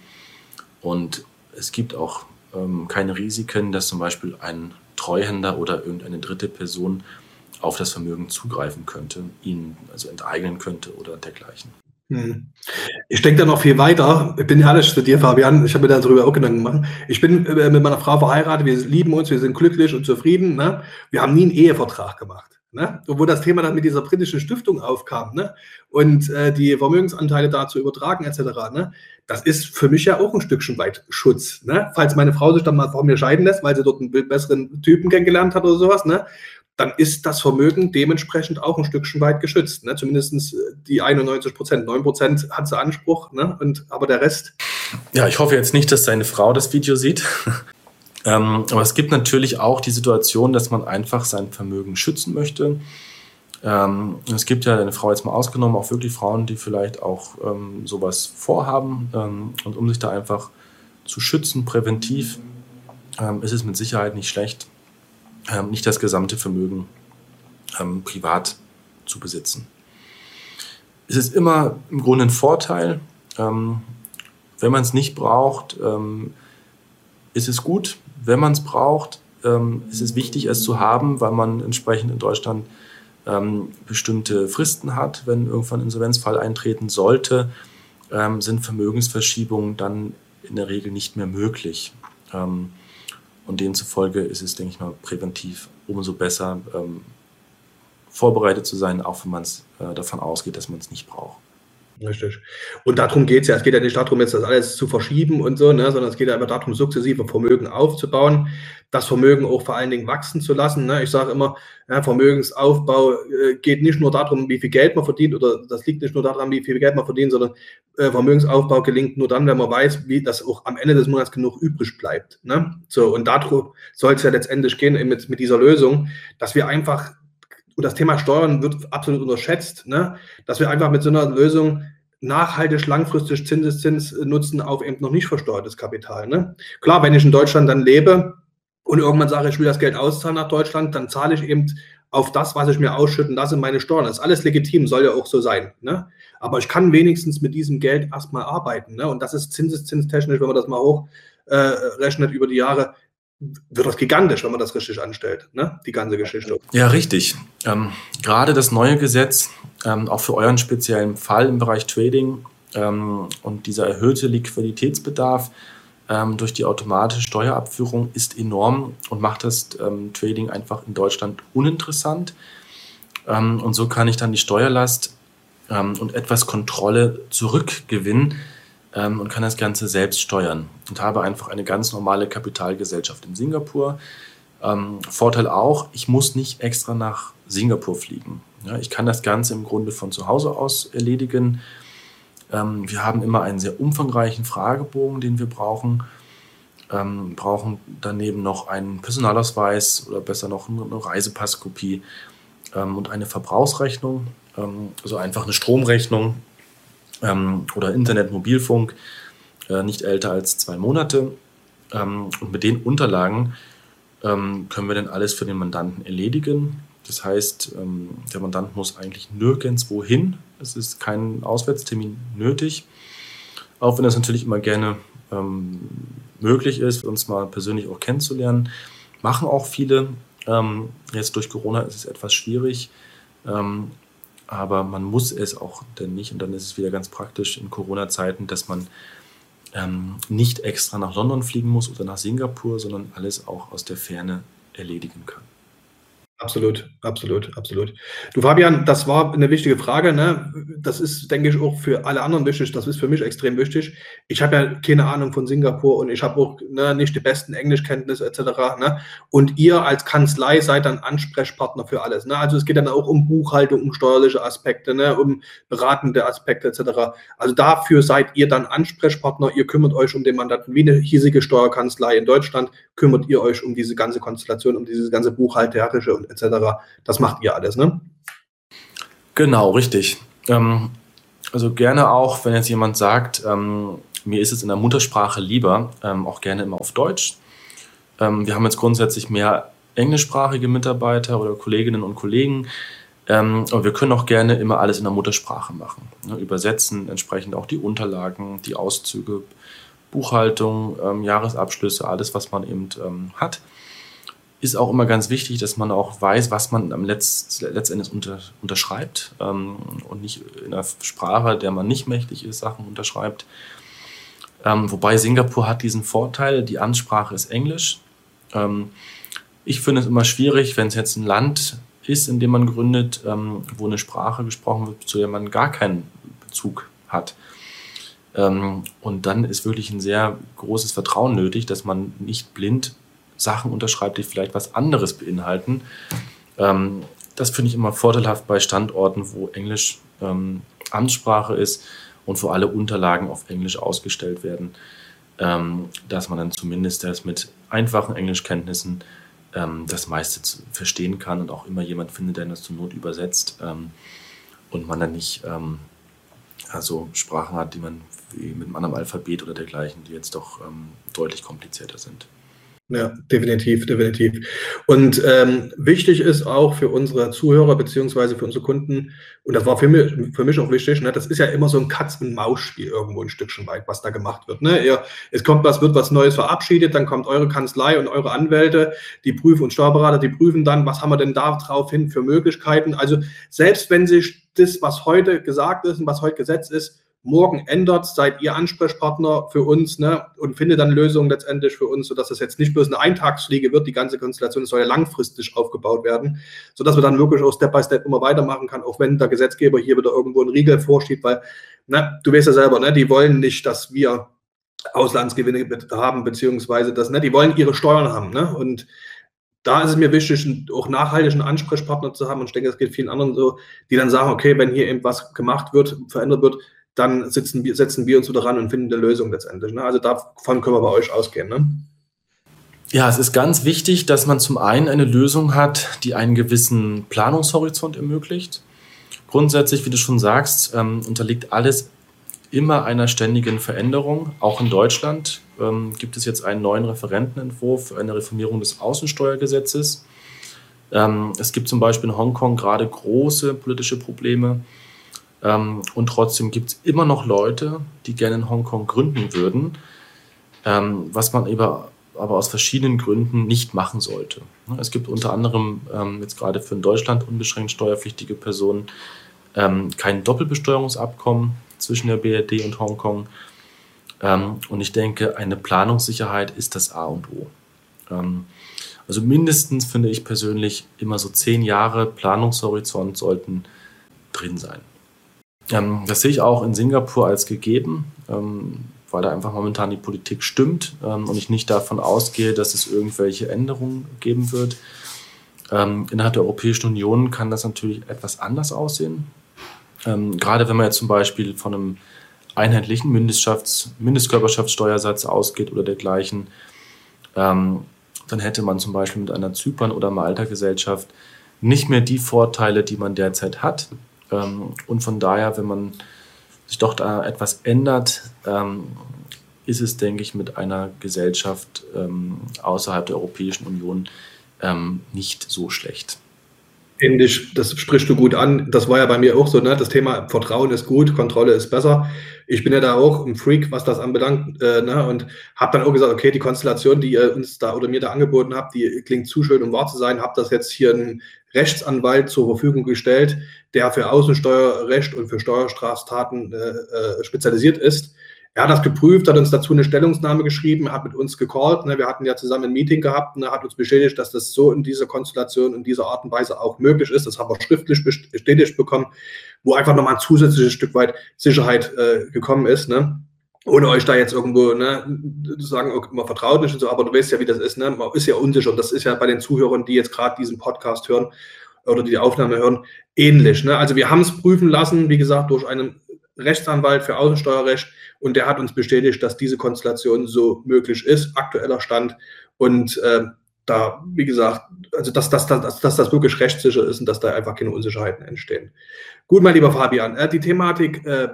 und es gibt auch ähm, keine Risiken, dass zum Beispiel ein Treuhänder oder irgendeine dritte Person auf das Vermögen zugreifen könnte, ihn also enteignen könnte oder dergleichen. Hm. Ich denke da noch viel weiter. Ich bin ehrlich zu dir, Fabian. Ich habe mir darüber auch Gedanken gemacht. Ich bin äh, mit meiner Frau verheiratet. Wir lieben uns, wir sind glücklich und zufrieden. Ne? Wir haben nie einen Ehevertrag gemacht. Ne? wo das Thema dann mit dieser britischen Stiftung aufkam ne? und äh, die Vermögensanteile dazu übertragen etc., ne? das ist für mich ja auch ein Stückchen weit Schutz. Ne? Falls meine Frau sich dann mal von mir scheiden lässt, weil sie dort einen besseren Typen kennengelernt hat oder sowas, ne? dann ist das Vermögen dementsprechend auch ein Stückchen weit geschützt. Ne? Zumindest äh, die 91 Prozent. 9 Prozent hat sie Anspruch, ne? und, aber der Rest. Ja, ich hoffe jetzt nicht, dass deine Frau das Video sieht. Ähm, aber es gibt natürlich auch die Situation, dass man einfach sein Vermögen schützen möchte. Ähm, es gibt ja, deine Frau jetzt mal ausgenommen, auch wirklich Frauen, die vielleicht auch ähm, sowas vorhaben. Ähm, und um sich da einfach zu schützen, präventiv, ähm, ist es mit Sicherheit nicht schlecht, ähm, nicht das gesamte Vermögen privat zu besitzen. Es ist immer im Grunde ein Vorteil. Wenn man es nicht braucht, ist es gut. Wenn man es braucht, ähm, ist es wichtig, es zu haben, weil man entsprechend in Deutschland ähm, bestimmte Fristen hat. Wenn irgendwann ein Insolvenzfall eintreten sollte, sind Vermögensverschiebungen dann in der Regel nicht mehr möglich. Ähm, und demzufolge ist es, denke ich mal, präventiv umso besser ähm, vorbereitet zu sein, auch wenn man äh, davon ausgeht, dass man es nicht braucht. Richtig. Und darum geht es ja. Es geht ja nicht darum, jetzt das alles zu verschieben und so, ne, sondern es geht ja einfach darum, sukzessive Vermögen aufzubauen, das Vermögen auch vor allen Dingen wachsen zu lassen. Ne. Ich sage immer, ja, Vermögensaufbau äh, geht nicht nur darum, wie viel Geld man verdient, oder das liegt nicht nur daran, wie viel Geld man verdient, sondern äh, Vermögensaufbau gelingt nur dann, wenn man weiß, wie das auch am Ende des Monats genug übrig bleibt. Ne. So, und darum soll es ja letztendlich gehen mit, mit dieser Lösung, dass wir einfach und das Thema Steuern wird absolut unterschätzt, ne? dass wir einfach mit so einer Lösung nachhaltig langfristig Zinseszins nutzen auf eben noch nicht versteuertes Kapital. Ne? Klar, wenn ich in Deutschland dann lebe und irgendwann sage, ich will das Geld auszahlen nach Deutschland, dann zahle ich eben auf das, was ich mir ausschütten lasse, meine Steuern. Das ist alles legitim, soll ja auch so sein. Ne? Aber ich kann wenigstens mit diesem Geld erstmal arbeiten. Ne? Und das ist zinseszinstechnisch, wenn man das mal hochrechnet äh, über die Jahre, wird das gigantisch, wenn man das richtig anstellt, ne? die ganze Geschichte. Ja, richtig. Ähm, gerade das neue Gesetz, ähm, auch für euren speziellen Fall im Bereich Trading ähm, und dieser erhöhte Liquiditätsbedarf ähm, durch die automatische Steuerabführung ist enorm und macht das ähm, Trading einfach in Deutschland uninteressant. Ähm, und so kann ich dann die Steuerlast und etwas Kontrolle zurückgewinnen ähm, und kann das Ganze selbst steuern und habe einfach eine ganz normale Kapitalgesellschaft in Singapur. Ähm, Vorteil auch, ich muss nicht extra nach Singapur fliegen. Ja, ich kann das Ganze im Grunde von zu Hause aus erledigen. Ähm, wir haben immer einen sehr umfangreichen Fragebogen, den wir brauchen. Ähm, brauchen daneben noch einen Personalausweis oder besser noch eine Reisepasskopie ähm, und eine Verbrauchsrechnung, ähm, also einfach eine Stromrechnung ähm, oder Internet, Mobilfunk, äh, nicht älter als zwei Monate. Ähm, und mit den Unterlagen können wir dann alles für den Mandanten erledigen. Das heißt, der Mandant muss eigentlich nirgendwo hin. Es ist kein Auswärtstermin nötig. Auch wenn das natürlich immer gerne ähm, möglich ist, uns mal persönlich auch kennenzulernen. Machen auch viele. Ähm, jetzt durch Corona ist es etwas schwierig, ähm, aber man muss es auch denn nicht. Und dann ist es wieder ganz praktisch in Corona-Zeiten, dass man ähm, nicht extra nach London fliegen muss oder nach Singapur, sondern alles auch aus der Ferne erledigen kann. Absolut, absolut, absolut. Du Fabian, das war eine wichtige Frage. Ne? Das ist, denke ich, auch für alle anderen wichtig. Das ist für mich extrem wichtig. Ich habe ja keine Ahnung von Singapur und ich habe auch ne, nicht die besten Englischkenntnisse etc. Ne? Und ihr als Kanzlei seid dann Ansprechpartner für alles. Ne? Also es geht dann auch um Buchhaltung, um steuerliche Aspekte, ne? um beratende Aspekte etc. Also dafür seid ihr dann Ansprechpartner. Ihr kümmert euch um den Mandanten wie eine hiesige Steuerkanzlei in Deutschland. Kümmert ihr euch um diese ganze Konstellation, um diese ganze buchhalterische und etc. Das macht ihr alles, ne? Genau, richtig. Ähm, also gerne auch, wenn jetzt jemand sagt, ähm, mir ist es in der Muttersprache lieber, ähm, auch gerne immer auf Deutsch. Ähm, wir haben jetzt grundsätzlich mehr englischsprachige Mitarbeiter oder Kolleginnen und Kollegen. Ähm, aber wir können auch gerne immer alles in der Muttersprache machen. Ne? Übersetzen entsprechend auch die Unterlagen, die Auszüge, Buchhaltung, ähm, Jahresabschlüsse, alles, was man eben hat ist auch immer ganz wichtig, dass man auch weiß, was man am Letz, letztendlich unter, unterschreibt ähm, und nicht in einer Sprache, der man nicht mächtig ist, Sachen unterschreibt. Ähm, wobei Singapur hat diesen Vorteil, die Ansprache ist Englisch. Ähm, ich finde es immer schwierig, wenn es jetzt ein Land ist, in dem man gründet, ähm, wo eine Sprache gesprochen wird, zu der man gar keinen Bezug hat. Ähm, und dann ist wirklich ein sehr großes Vertrauen nötig, dass man nicht blind Sachen unterschreibt, die vielleicht was anderes beinhalten. Ähm, das finde ich immer vorteilhaft bei Standorten, wo Englisch ähm, Amtssprache ist und wo alle Unterlagen auf Englisch ausgestellt werden, dass man dann zumindest das mit einfachen Englischkenntnissen das meiste verstehen kann und auch immer jemand findet, der das zur Not übersetzt und man dann nicht also Sprachen hat, die man wie mit einem anderen Alphabet oder dergleichen, die jetzt doch deutlich komplizierter sind. Ja, definitiv, definitiv. Und ähm, wichtig ist auch für unsere Zuhörer beziehungsweise für unsere Kunden, und das war für mich, für mich auch wichtig, ne, das ist ja immer so ein Katz-und-Maus-Spiel irgendwo ein Stückchen weit, was da gemacht wird. Ne? Ihr, es kommt was, wird was Neues verabschiedet, dann kommt eure Kanzlei und eure Anwälte, die prüfen und Steuerberater, die prüfen dann, was haben wir denn da drauf hin für Möglichkeiten. Also selbst wenn sich das, was heute gesagt ist und was heute Gesetz ist, morgen ändert, seid ihr Ansprechpartner für uns ne, und findet dann Lösungen letztendlich für uns, sodass das jetzt nicht bloß eine Eintagsfliege wird, die ganze Konstellation soll ja langfristig aufgebaut werden, sodass man dann wirklich auch Step by Step immer weitermachen kann, auch wenn der Gesetzgeber hier wieder irgendwo einen Riegel vorschiebt, weil ne, du weißt ja selber, ne, die wollen nicht, dass wir Auslandsgewinne haben, beziehungsweise das, ne, die wollen ihre Steuern haben. Ne, und da ist es mir wichtig, auch nachhaltigen Ansprechpartner zu haben. Und ich denke, das geht vielen anderen so, die dann sagen, okay, wenn hier eben was gemacht wird, verändert wird, dann sitzen wir, setzen wir uns wieder ran und finden eine Lösung letztendlich. Ne? Also davon können wir bei euch ausgehen. Ne? Ja, es ist ganz wichtig, dass man zum einen eine Lösung hat, die einen gewissen Planungshorizont ermöglicht. Grundsätzlich, wie du schon sagst, ähm, unterliegt alles immer einer ständigen Veränderung. Auch in Deutschland ähm, gibt es jetzt einen neuen Referentenentwurf für eine Reformierung des Außensteuergesetzes. Ähm, es gibt zum Beispiel in Hongkong gerade große politische Probleme ähm, und trotzdem gibt es immer noch Leute, die gerne in Hongkong gründen würden, ähm, was man aber, aber aus verschiedenen Gründen nicht machen sollte. Es gibt unter anderem ähm, jetzt gerade für in Deutschland unbeschränkt steuerpflichtige Personen ähm, kein Doppelbesteuerungsabkommen zwischen der BRD und Hongkong. Ähm, und ich denke, eine Planungssicherheit ist das A und O. Ähm, also mindestens finde ich persönlich immer so zehn Jahre Planungshorizont sollten drin sein. Ähm, das sehe ich auch in Singapur als gegeben, ähm, weil da einfach momentan die Politik stimmt ähm, und ich nicht davon ausgehe, dass es irgendwelche Änderungen geben wird. Ähm, innerhalb der Europäischen Union kann das natürlich etwas anders aussehen. Ähm, gerade wenn man jetzt zum Beispiel von einem einheitlichen Mindestkörperschaftssteuersatz ausgeht oder dergleichen, ähm, dann hätte man zum Beispiel mit einer Zypern- oder Malta-Gesellschaft nicht mehr die Vorteile, die man derzeit hat. Ähm, und von daher, wenn man sich doch da etwas ändert, ähm, ist es, denke ich, mit einer Gesellschaft ähm, außerhalb der Europäischen Union nicht so schlecht. Ähnlich, das sprichst du gut an. Das war ja bei mir auch so, ne? Das Thema Vertrauen ist gut, Kontrolle ist besser. Ich bin ja da auch ein Freak, was das anbelangt, äh, ne? Und habe dann auch gesagt, okay, die Konstellation, die ihr uns da oder mir da angeboten habt, die klingt zu schön, um wahr zu sein. Hab das jetzt hier einen Rechtsanwalt zur Verfügung gestellt, der für Außensteuerrecht und für Steuerstraftaten äh, äh, spezialisiert ist er hat das geprüft, hat uns dazu eine Stellungnahme geschrieben, hat mit uns gecallt. Ne? Wir hatten ja zusammen ein Meeting gehabt und er hat uns bestätigt, dass das so in dieser Konstellation, in dieser Art und Weise auch möglich ist. Das haben wir schriftlich bestätigt bekommen, wo einfach nochmal ein zusätzliches Stück weit Sicherheit äh, gekommen ist. Ne? Ohne euch da jetzt irgendwo ne, zu sagen, man vertraut nicht und so, aber du weißt ja, wie das ist. Ne? Man ist ja unsicher. Und das ist ja bei den Zuhörern, die jetzt gerade diesen Podcast hören oder die die Aufnahme hören, ähnlich. Ne? Also wir haben es prüfen lassen, wie gesagt, durch einen Rechtsanwalt für Außensteuerrecht und der hat uns bestätigt, dass diese Konstellation so möglich ist, aktueller Stand. Und äh, da, wie gesagt, also dass, dass, dass, dass das wirklich rechtssicher ist und dass da einfach keine Unsicherheiten entstehen. Gut, mein lieber Fabian, äh, die Thematik äh,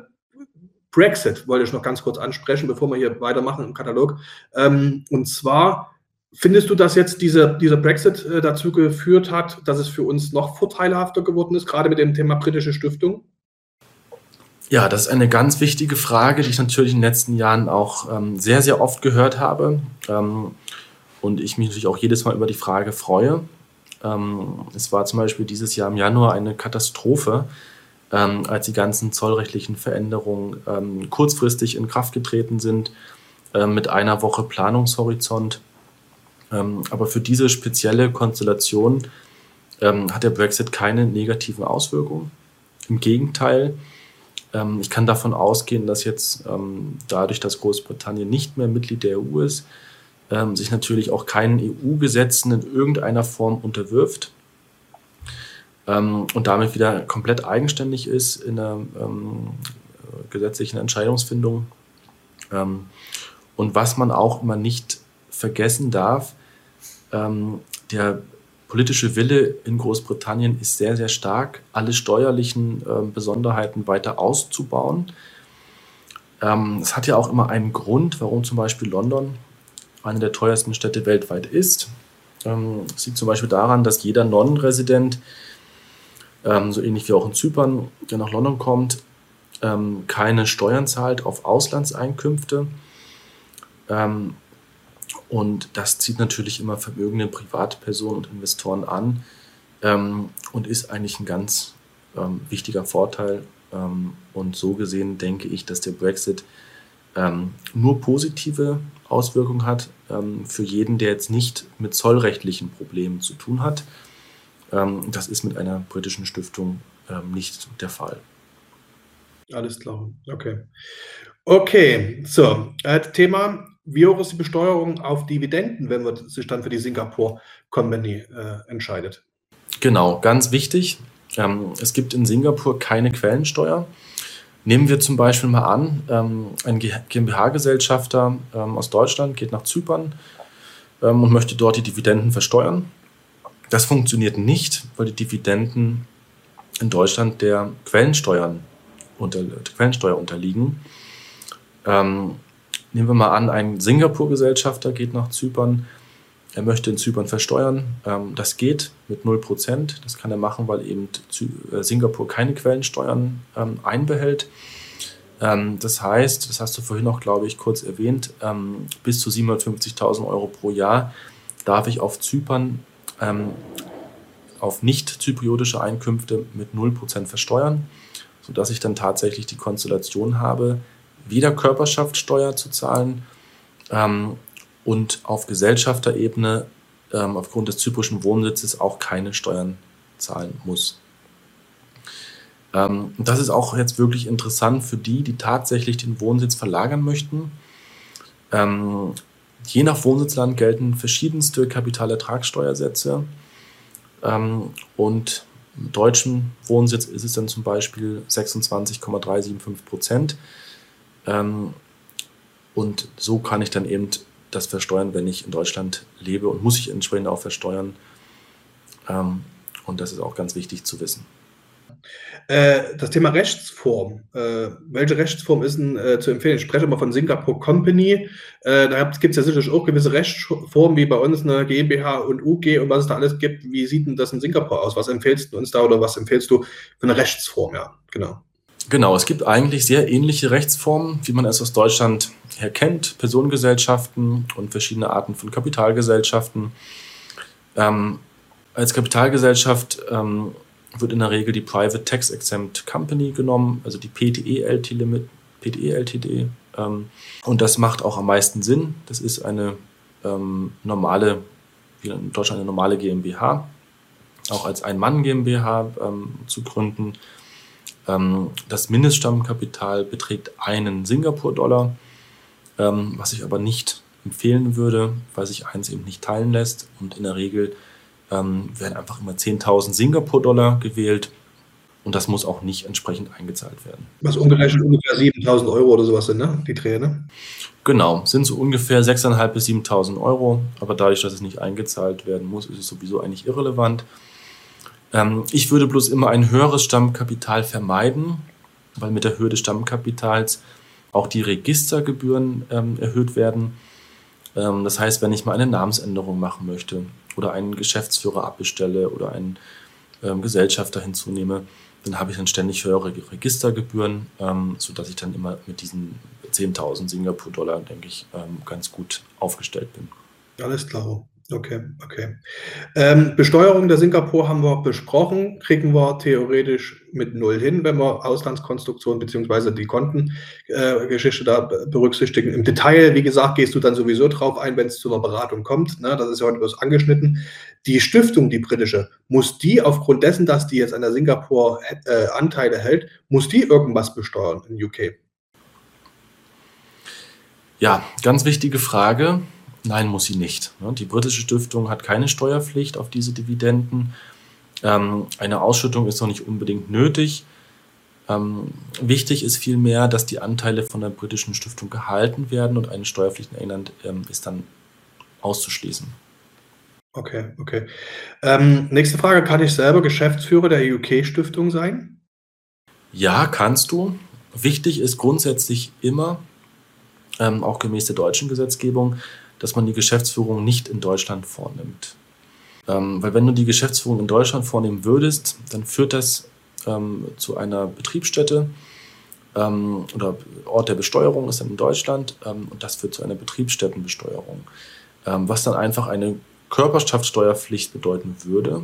Brexit wollte ich noch ganz kurz ansprechen, bevor wir hier weitermachen im Katalog. Ähm, und zwar Findest du, dass jetzt dieser, dieser Brexit äh, dazu geführt hat, dass es für uns noch vorteilhafter geworden ist, gerade mit dem Thema britische Stiftung? Ja, das ist eine ganz wichtige Frage, die ich natürlich in den letzten Jahren auch ähm, sehr, sehr oft gehört habe. Ähm, und ich mich natürlich auch jedes Mal über die Frage freue. Ähm, es war zum Beispiel dieses Jahr im Januar eine Katastrophe, ähm, als die ganzen zollrechtlichen Veränderungen ähm, kurzfristig in Kraft getreten sind, äh, mit einer Woche Planungshorizont. Ähm, aber für diese spezielle Konstellation hat der Brexit keine negativen Auswirkungen. Im Gegenteil, ähm, ich kann davon ausgehen, dass jetzt ähm, dadurch, dass Großbritannien nicht mehr Mitglied der EU ist, ähm, sich natürlich auch keinen EU-Gesetzen in irgendeiner Form unterwirft ähm, und damit wieder komplett eigenständig ist in der ähm, gesetzlichen Entscheidungsfindung. Ähm, und was man auch immer nicht vergessen darf, der politische Wille in Großbritannien ist sehr, sehr stark, alle steuerlichen äh, Besonderheiten weiter auszubauen. Ähm, es hat ja auch immer einen Grund, warum zum Beispiel London eine der teuersten Städte weltweit ist. Ähm, das liegt zum Beispiel daran, dass jeder Non-Resident, ähm, so ähnlich wie auch in Zypern, der nach London kommt, ähm, keine Steuern zahlt auf Auslandseinkünfte. Ähm, und das zieht natürlich immer vermögende Privatpersonen und Investoren an ähm, und ist eigentlich ein ganz ähm, wichtiger Vorteil. Ähm, und so gesehen denke ich, dass der Brexit nur positive Auswirkungen hat für jeden, der jetzt nicht mit zollrechtlichen Problemen zu tun hat. Ähm, das ist mit einer britischen Stiftung nicht der Fall. Alles klar, okay. Okay, so, äh, Thema wie hoch ist die Besteuerung auf Dividenden, wenn man sich dann für die Singapore Company äh, entscheidet? Genau, ganz wichtig. Ähm, es gibt in Singapur keine Quellensteuer. Nehmen wir zum Beispiel mal an, ähm, ein GmbH-Gesellschafter ähm, aus Deutschland geht nach Zypern ähm, und möchte dort die Dividenden versteuern. Das funktioniert nicht, weil die Dividenden in Deutschland der Quellensteuern unter, der Quellensteuer unterliegen. Ähm, Nehmen wir mal an, ein Singapur-Gesellschafter geht nach Zypern. Er möchte in Zypern versteuern. Ähm, das geht mit 0%. Das kann er machen, weil eben äh, Singapur keine Quellensteuern ähm, einbehält. Ähm, das heißt, das hast du vorhin auch, glaube ich, kurz erwähnt, bis zu 750.000 Euro pro Jahr darf ich auf Zypern auf nicht zypriotische Einkünfte mit 0% versteuern, sodass ich dann tatsächlich die Konstellation habe, weder Körperschaftssteuer zu zahlen ähm, und auf Gesellschafterebene ähm, aufgrund des zyprischen Wohnsitzes auch keine Steuern zahlen muss. Ähm, das ist auch jetzt wirklich interessant für die, die tatsächlich den Wohnsitz verlagern möchten. Ähm, je nach Wohnsitzland gelten verschiedenste Kapitalertragssteuersätze. Ähm, und im deutschen Wohnsitz ist es dann zum Beispiel 26,375 Prozent. Ähm, und so kann ich dann eben das versteuern, wenn ich in Deutschland lebe und muss ich entsprechend auch versteuern. Ähm, und das ist auch ganz wichtig zu wissen. Äh, das Thema Rechtsform. Äh, welche Rechtsform ist denn äh, zu empfehlen? Ich spreche immer von Singapore Company. Äh, da gibt es ja sicherlich auch gewisse Rechtsformen, wie bei uns eine GmbH und UG und was es da alles gibt. Wie sieht denn das in Singapur aus? Was empfehlst du uns da oder was empfehlst du für eine Rechtsform? Ja, genau. Genau, es gibt eigentlich sehr ähnliche Rechtsformen, wie man es aus Deutschland her kennt. Personengesellschaften und verschiedene Arten von Kapitalgesellschaften. Ähm, als Kapitalgesellschaft ähm, wird in der Regel die Private Tax Exempt Company genommen, also die PTE LTD. PTE LTD ähm, und das macht auch am meisten Sinn. Das ist eine ähm, normale, wie in Deutschland eine normale GmbH, auch als Ein-Mann GmbH ähm, zu gründen. Ähm, das Mindeststammkapital beträgt einen Singapur-Dollar, ähm, was ich aber nicht empfehlen würde, weil sich eins eben nicht teilen lässt und in der Regel ähm, werden einfach immer 10.000 Singapur-Dollar gewählt. Und das muss auch nicht entsprechend eingezahlt werden. Was umgerechnet ungefähr 7.000 Euro oder sowas sind, ne? Die Träne? Genau, sind so ungefähr 6.500 bis 7.000 Euro. Aber dadurch, dass es nicht eingezahlt werden muss, ist es sowieso eigentlich irrelevant. Ähm, ich würde bloß immer ein höheres Stammkapital vermeiden, weil mit der Höhe des Stammkapitals auch die Registergebühren ähm, erhöht werden. Ähm, das heißt, wenn ich mal eine Namensänderung machen möchte oder einen Geschäftsführer abbestelle oder einen ähm, Gesellschafter hinzunehme, dann habe ich dann ständig höhere Registergebühren, ähm, sodass ich dann immer mit diesen 10.000 Singapur-Dollar, denke ich, ähm, ganz gut aufgestellt bin. Alles klar. Okay, okay. Ähm, Besteuerung der Singapur haben wir besprochen, kriegen wir theoretisch mit null hin, wenn wir Auslandskonstruktion bzw. die Kontengeschichte äh, da berücksichtigen. Im Detail, wie gesagt, gehst du dann sowieso drauf ein, wenn es zu einer Beratung kommt. Ne? Das ist ja heute bloß angeschnitten. Die Stiftung, die britische, muss die aufgrund dessen, dass die jetzt an der Singapur äh, Anteile hält, muss die irgendwas besteuern in UK? Ja, ganz wichtige Frage. Nein, muss sie nicht. Die britische Stiftung hat keine Steuerpflicht auf diese Dividenden. Ähm, eine Ausschüttung ist noch nicht unbedingt nötig. Ähm, wichtig ist vielmehr, dass die Anteile von der britischen Stiftung gehalten werden und eine Steuerpflicht in England ähm, ist dann auszuschließen. Okay, okay. Ähm, nächste Frage: Kann ich selber Geschäftsführer der UK-Stiftung sein? Ja, kannst du. Wichtig ist grundsätzlich immer, ähm, auch gemäß der deutschen Gesetzgebung, dass man die Geschäftsführung nicht in Deutschland vornimmt. Ähm, weil wenn du die Geschäftsführung in Deutschland vornehmen würdest, dann führt das ähm, zu einer Betriebsstätte ähm, oder Ort der Besteuerung ist dann in Deutschland ähm, und das führt zu einer Betriebsstättenbesteuerung, ähm, was dann einfach eine Körperschaftssteuerpflicht bedeuten würde.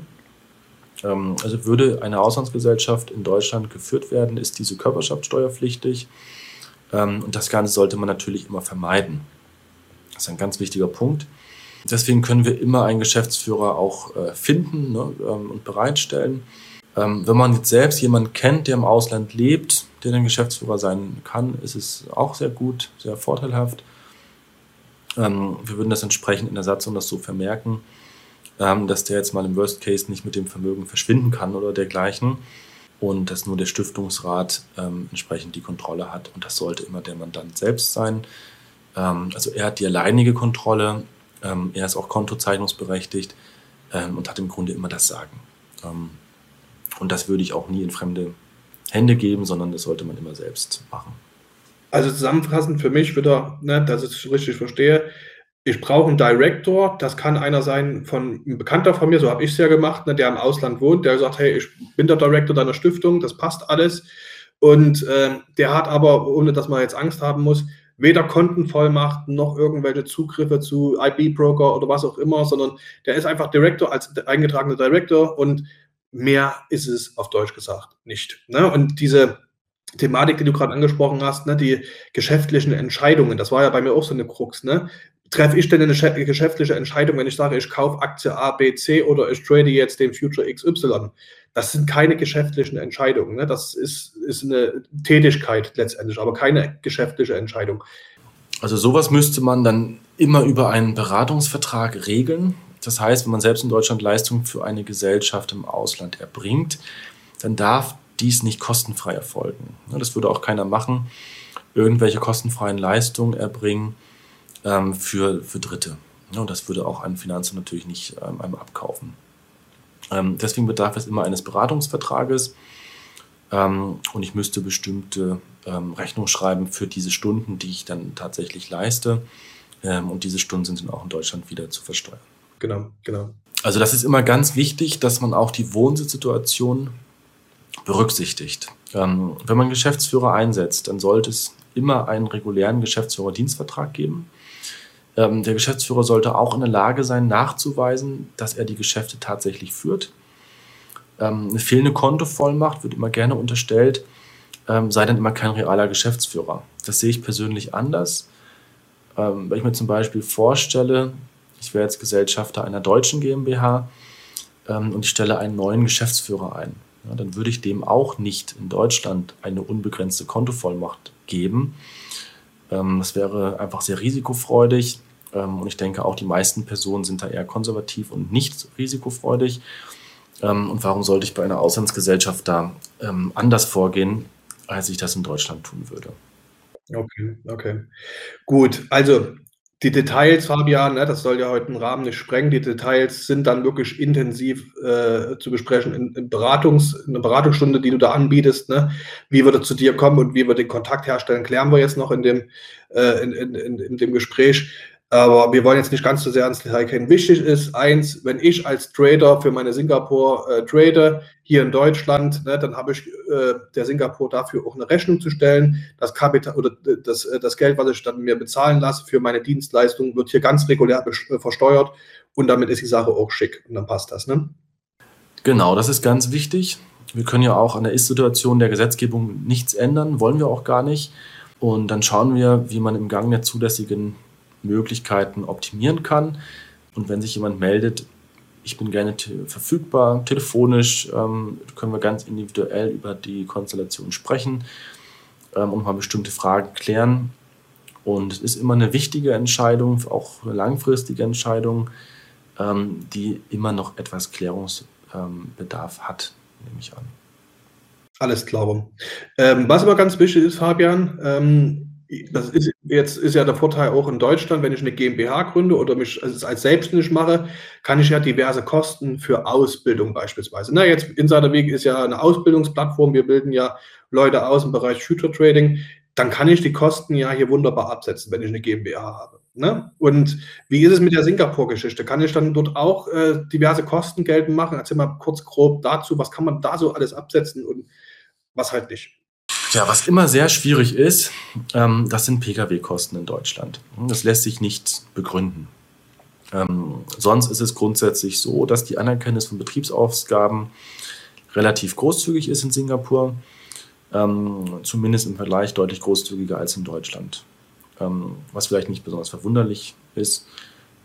Ähm, also würde eine Auslandsgesellschaft in Deutschland geführt werden, ist diese Körperschaftssteuerpflichtig und das Ganze sollte man natürlich immer vermeiden. Das ist ein ganz wichtiger Punkt. Deswegen können wir immer einen Geschäftsführer auch äh, finden ne, ähm, und bereitstellen. Ähm, wenn man jetzt selbst jemanden kennt, der im Ausland lebt, der ein Geschäftsführer sein kann, ist es auch sehr gut, sehr vorteilhaft. Ähm, wir würden das entsprechend in der Satzung das so vermerken, dass der jetzt mal im Worst Case nicht mit dem Vermögen verschwinden kann oder dergleichen und dass nur der Stiftungsrat entsprechend die Kontrolle hat. Und das sollte immer der Mandant selbst sein. Ähm, also er hat die alleinige Kontrolle, ähm, er ist auch kontozeichnungsberechtigt ähm, und hat im Grunde immer das Sagen. Und das würde ich auch nie in fremde Hände geben, sondern das sollte man immer selbst machen. Also zusammenfassend für mich wieder, ne, dass ich es richtig verstehe, ich brauche einen Director, das kann einer sein von einem Bekannter von mir, so habe ich es ja gemacht, ne, der im Ausland wohnt, der sagt, hey, ich bin der Director deiner Stiftung, das passt alles. Und äh, der hat aber, ohne dass man jetzt Angst haben muss, weder Kontenvollmachten noch irgendwelche Zugriffe zu IB-Broker oder was auch immer, sondern der ist einfach Director als eingetragener Director und mehr ist es auf Deutsch gesagt nicht. Ne? Und diese Thematik, die du gerade angesprochen hast, ne, die geschäftlichen Entscheidungen, das war ja bei mir auch so eine Krux. Ne? Treffe ich denn eine geschäftliche Entscheidung, wenn ich sage, ich kaufe Aktie A, B, C oder ich trade jetzt den Future XY? Das sind keine geschäftlichen Entscheidungen. Ne? Das ist, ist eine Tätigkeit letztendlich, aber keine geschäftliche Entscheidung. Also sowas müsste man dann immer über einen Beratungsvertrag regeln. Das heißt, wenn man selbst in Deutschland Leistung für eine Gesellschaft im Ausland erbringt, dann darf dies nicht kostenfrei erfolgen. Das würde auch keiner machen, irgendwelche kostenfreien Leistungen erbringen ähm, für, für Dritte. Und das würde auch ein Finanzamt natürlich nicht ähm, einem abkaufen. Ähm, deswegen bedarf es immer eines Beratungsvertrages und ich müsste bestimmte Rechnung schreiben für diese Stunden, die ich dann tatsächlich leiste. und diese Stunden sind dann auch in Deutschland wieder zu versteuern. Genau, genau. Also das ist immer ganz wichtig, dass man auch die Wohnsitzsituation berücksichtigt. Ähm, wenn man Geschäftsführer einsetzt, dann sollte es immer einen regulären Geschäftsführerdienstvertrag geben. Ähm, der Geschäftsführer sollte auch in der Lage sein, nachzuweisen, dass er die Geschäfte tatsächlich führt. Ähm, eine fehlende Kontovollmacht wird immer gerne unterstellt, ähm, sei dann immer kein realer Geschäftsführer. Das sehe ich persönlich anders. Ähm, wenn ich mir zum Beispiel vorstelle, ich wäre jetzt Gesellschafter einer deutschen GmbH ähm, und ich stelle einen neuen Geschäftsführer ein ja, dann würde ich dem auch nicht in Deutschland eine unbegrenzte Kontovollmacht geben. Ähm, das wäre einfach sehr risikofreudig. Ähm, und ich denke, auch die meisten Personen sind da eher konservativ und nicht risikofreudig. Ähm, und warum sollte ich bei einer Auslandsgesellschaft da anders vorgehen, als ich das in Deutschland tun würde? Okay, okay. Gut, also die Details, Fabian, ne, das soll ja heute den Rahmen nicht sprengen. Die Details sind dann wirklich intensiv äh, zu besprechen in, in, Beratungs, in einer Beratungsstunde, die du da anbietest. Ne? Wie wird er zu dir kommen und wie wir den Kontakt herstellen, klären wir jetzt noch in dem, äh, in, in, in, dem Gespräch. Aber wir wollen jetzt nicht ganz so sehr ans Detail gehen. Wichtig ist eins, wenn ich als Trader für meine Singapur äh, trade, hier in Deutschland, ne, dann habe ich äh, der Singapur dafür auch eine Rechnung zu stellen. Das Kapital oder das, äh, das Geld, was ich dann mir bezahlen lasse für meine Dienstleistung, wird hier ganz regulär äh, versteuert und damit ist die Sache auch schick und dann passt das. Ne? Genau, das ist ganz wichtig. Wir können ja auch an der Ist-Situation der Gesetzgebung nichts ändern, wollen wir auch gar nicht. Und dann schauen wir, wie man im Gang der zulässigen Möglichkeiten optimieren kann. Und wenn sich jemand meldet, ich bin gerne te verfügbar, telefonisch, ähm, können wir ganz individuell über die Konstellation sprechen ähm, und mal bestimmte Fragen klären. Und es ist immer eine wichtige Entscheidung, auch eine langfristige Entscheidung, ähm, die immer noch etwas Klärungsbedarf hat, nehme ich an. Alles klar. Ähm, was aber ganz wichtig ist, Fabian, ähm, das ist jetzt ist ja der Vorteil auch in Deutschland, wenn ich eine GmbH gründe oder mich als selbstständig mache, kann ich ja diverse Kosten für Ausbildung beispielsweise. Na, jetzt Insiderweg ist ja eine Ausbildungsplattform. Wir bilden ja Leute aus im Bereich Future Trading. Dann kann ich die Kosten ja hier wunderbar absetzen, wenn ich eine GmbH habe. Ne? Und wie ist es mit der Singapur-Geschichte? Kann ich dann dort auch äh, diverse Kosten geltend machen? Erzähl mal kurz grob dazu, was kann man da so alles absetzen und was halt nicht. Ja, was immer sehr schwierig ist, ähm, das sind Pkw-Kosten in Deutschland. Das lässt sich nicht begründen. Ähm, sonst ist es grundsätzlich so, dass die Anerkennung von Betriebsausgaben relativ großzügig ist in Singapur, ähm, zumindest im Vergleich deutlich großzügiger als in Deutschland. Ähm, was vielleicht nicht besonders verwunderlich ist,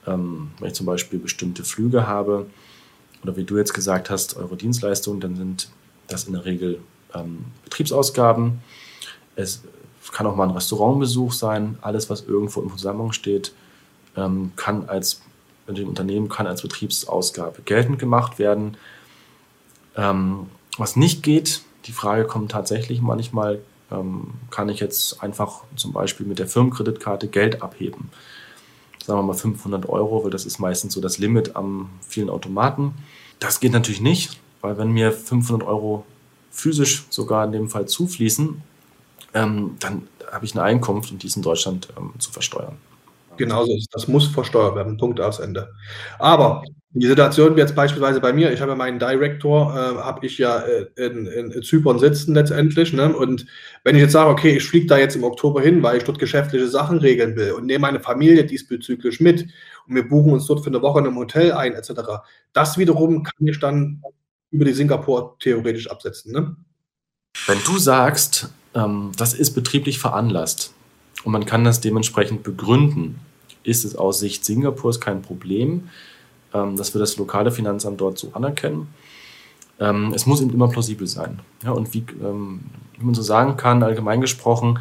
ähm, wenn ich zum Beispiel bestimmte Flüge habe oder wie du jetzt gesagt hast, eure Dienstleistungen, dann sind das in der Regel ähm, Betriebsausgaben. Es kann auch mal ein Restaurantbesuch sein. Alles, was irgendwo im Zusammenhang steht, ähm, kann als dem Unternehmen kann als Betriebsausgabe geltend gemacht werden. Ähm, was nicht geht, die Frage kommt tatsächlich manchmal, ähm, kann ich jetzt einfach zum Beispiel mit der Firmenkreditkarte Geld abheben? Sagen wir mal 500 Euro, weil das ist meistens so das Limit am vielen Automaten. Das geht natürlich nicht, weil wenn mir 500 Euro physisch sogar in dem Fall zufließen, ähm, dann habe ich eine Einkunft und die in Deutschland ähm, zu versteuern. Genauso ist Das muss versteuert werden. Punkt aufs Ende. Aber die Situation wie jetzt beispielsweise bei mir, ich habe meinen Director, äh, habe ich ja äh, in, in, Zypern sitzen letztendlich. Ne? Und wenn ich jetzt sage, okay, ich fliege da jetzt im Oktober hin, weil ich dort geschäftliche Sachen regeln will und nehme meine Familie diesbezüglich mit und wir buchen uns dort für eine Woche in einem Hotel ein, etc., das wiederum kann ich dann über die Singapur theoretisch absetzen. Ne? Wenn du sagst, ähm, das ist betrieblich veranlasst und man kann das dementsprechend begründen, ist es aus Sicht Singapurs kein Problem, ähm, dass wir das lokale Finanzamt dort so anerkennen. Ähm, es muss eben immer plausibel sein. Ja, und wie, ähm, wie man so sagen kann, allgemein gesprochen,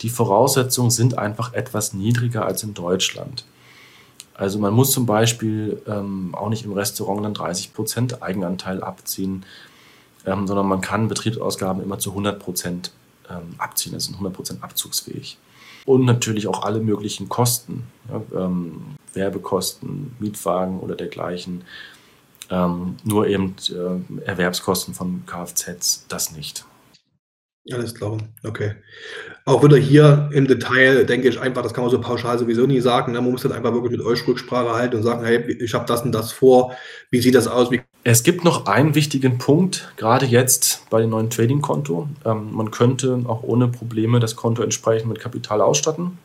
die Voraussetzungen sind einfach etwas niedriger als in Deutschland. Also man muss zum Beispiel ähm, auch nicht im Restaurant dann 30% Eigenanteil abziehen, ähm, sondern man kann Betriebsausgaben immer zu 100% ähm, abziehen, das sind 100% abzugsfähig. Und natürlich auch alle möglichen Kosten, ja, ähm, Werbekosten, Mietwagen oder dergleichen. Ähm, nur eben äh, Erwerbskosten von Kfz, das nicht. Alles klar, okay. Auch wieder hier im Detail denke ich einfach, das kann man so pauschal sowieso nie sagen. Ne? Man muss dann einfach wirklich mit euch Rücksprache halten und sagen, hey, ich habe das und das vor. Wie sieht das aus? Wie es gibt noch einen wichtigen Punkt, gerade jetzt bei dem neuen Trading-Konto. Ähm, man könnte auch ohne Probleme das Konto entsprechend mit Kapital ausstatten.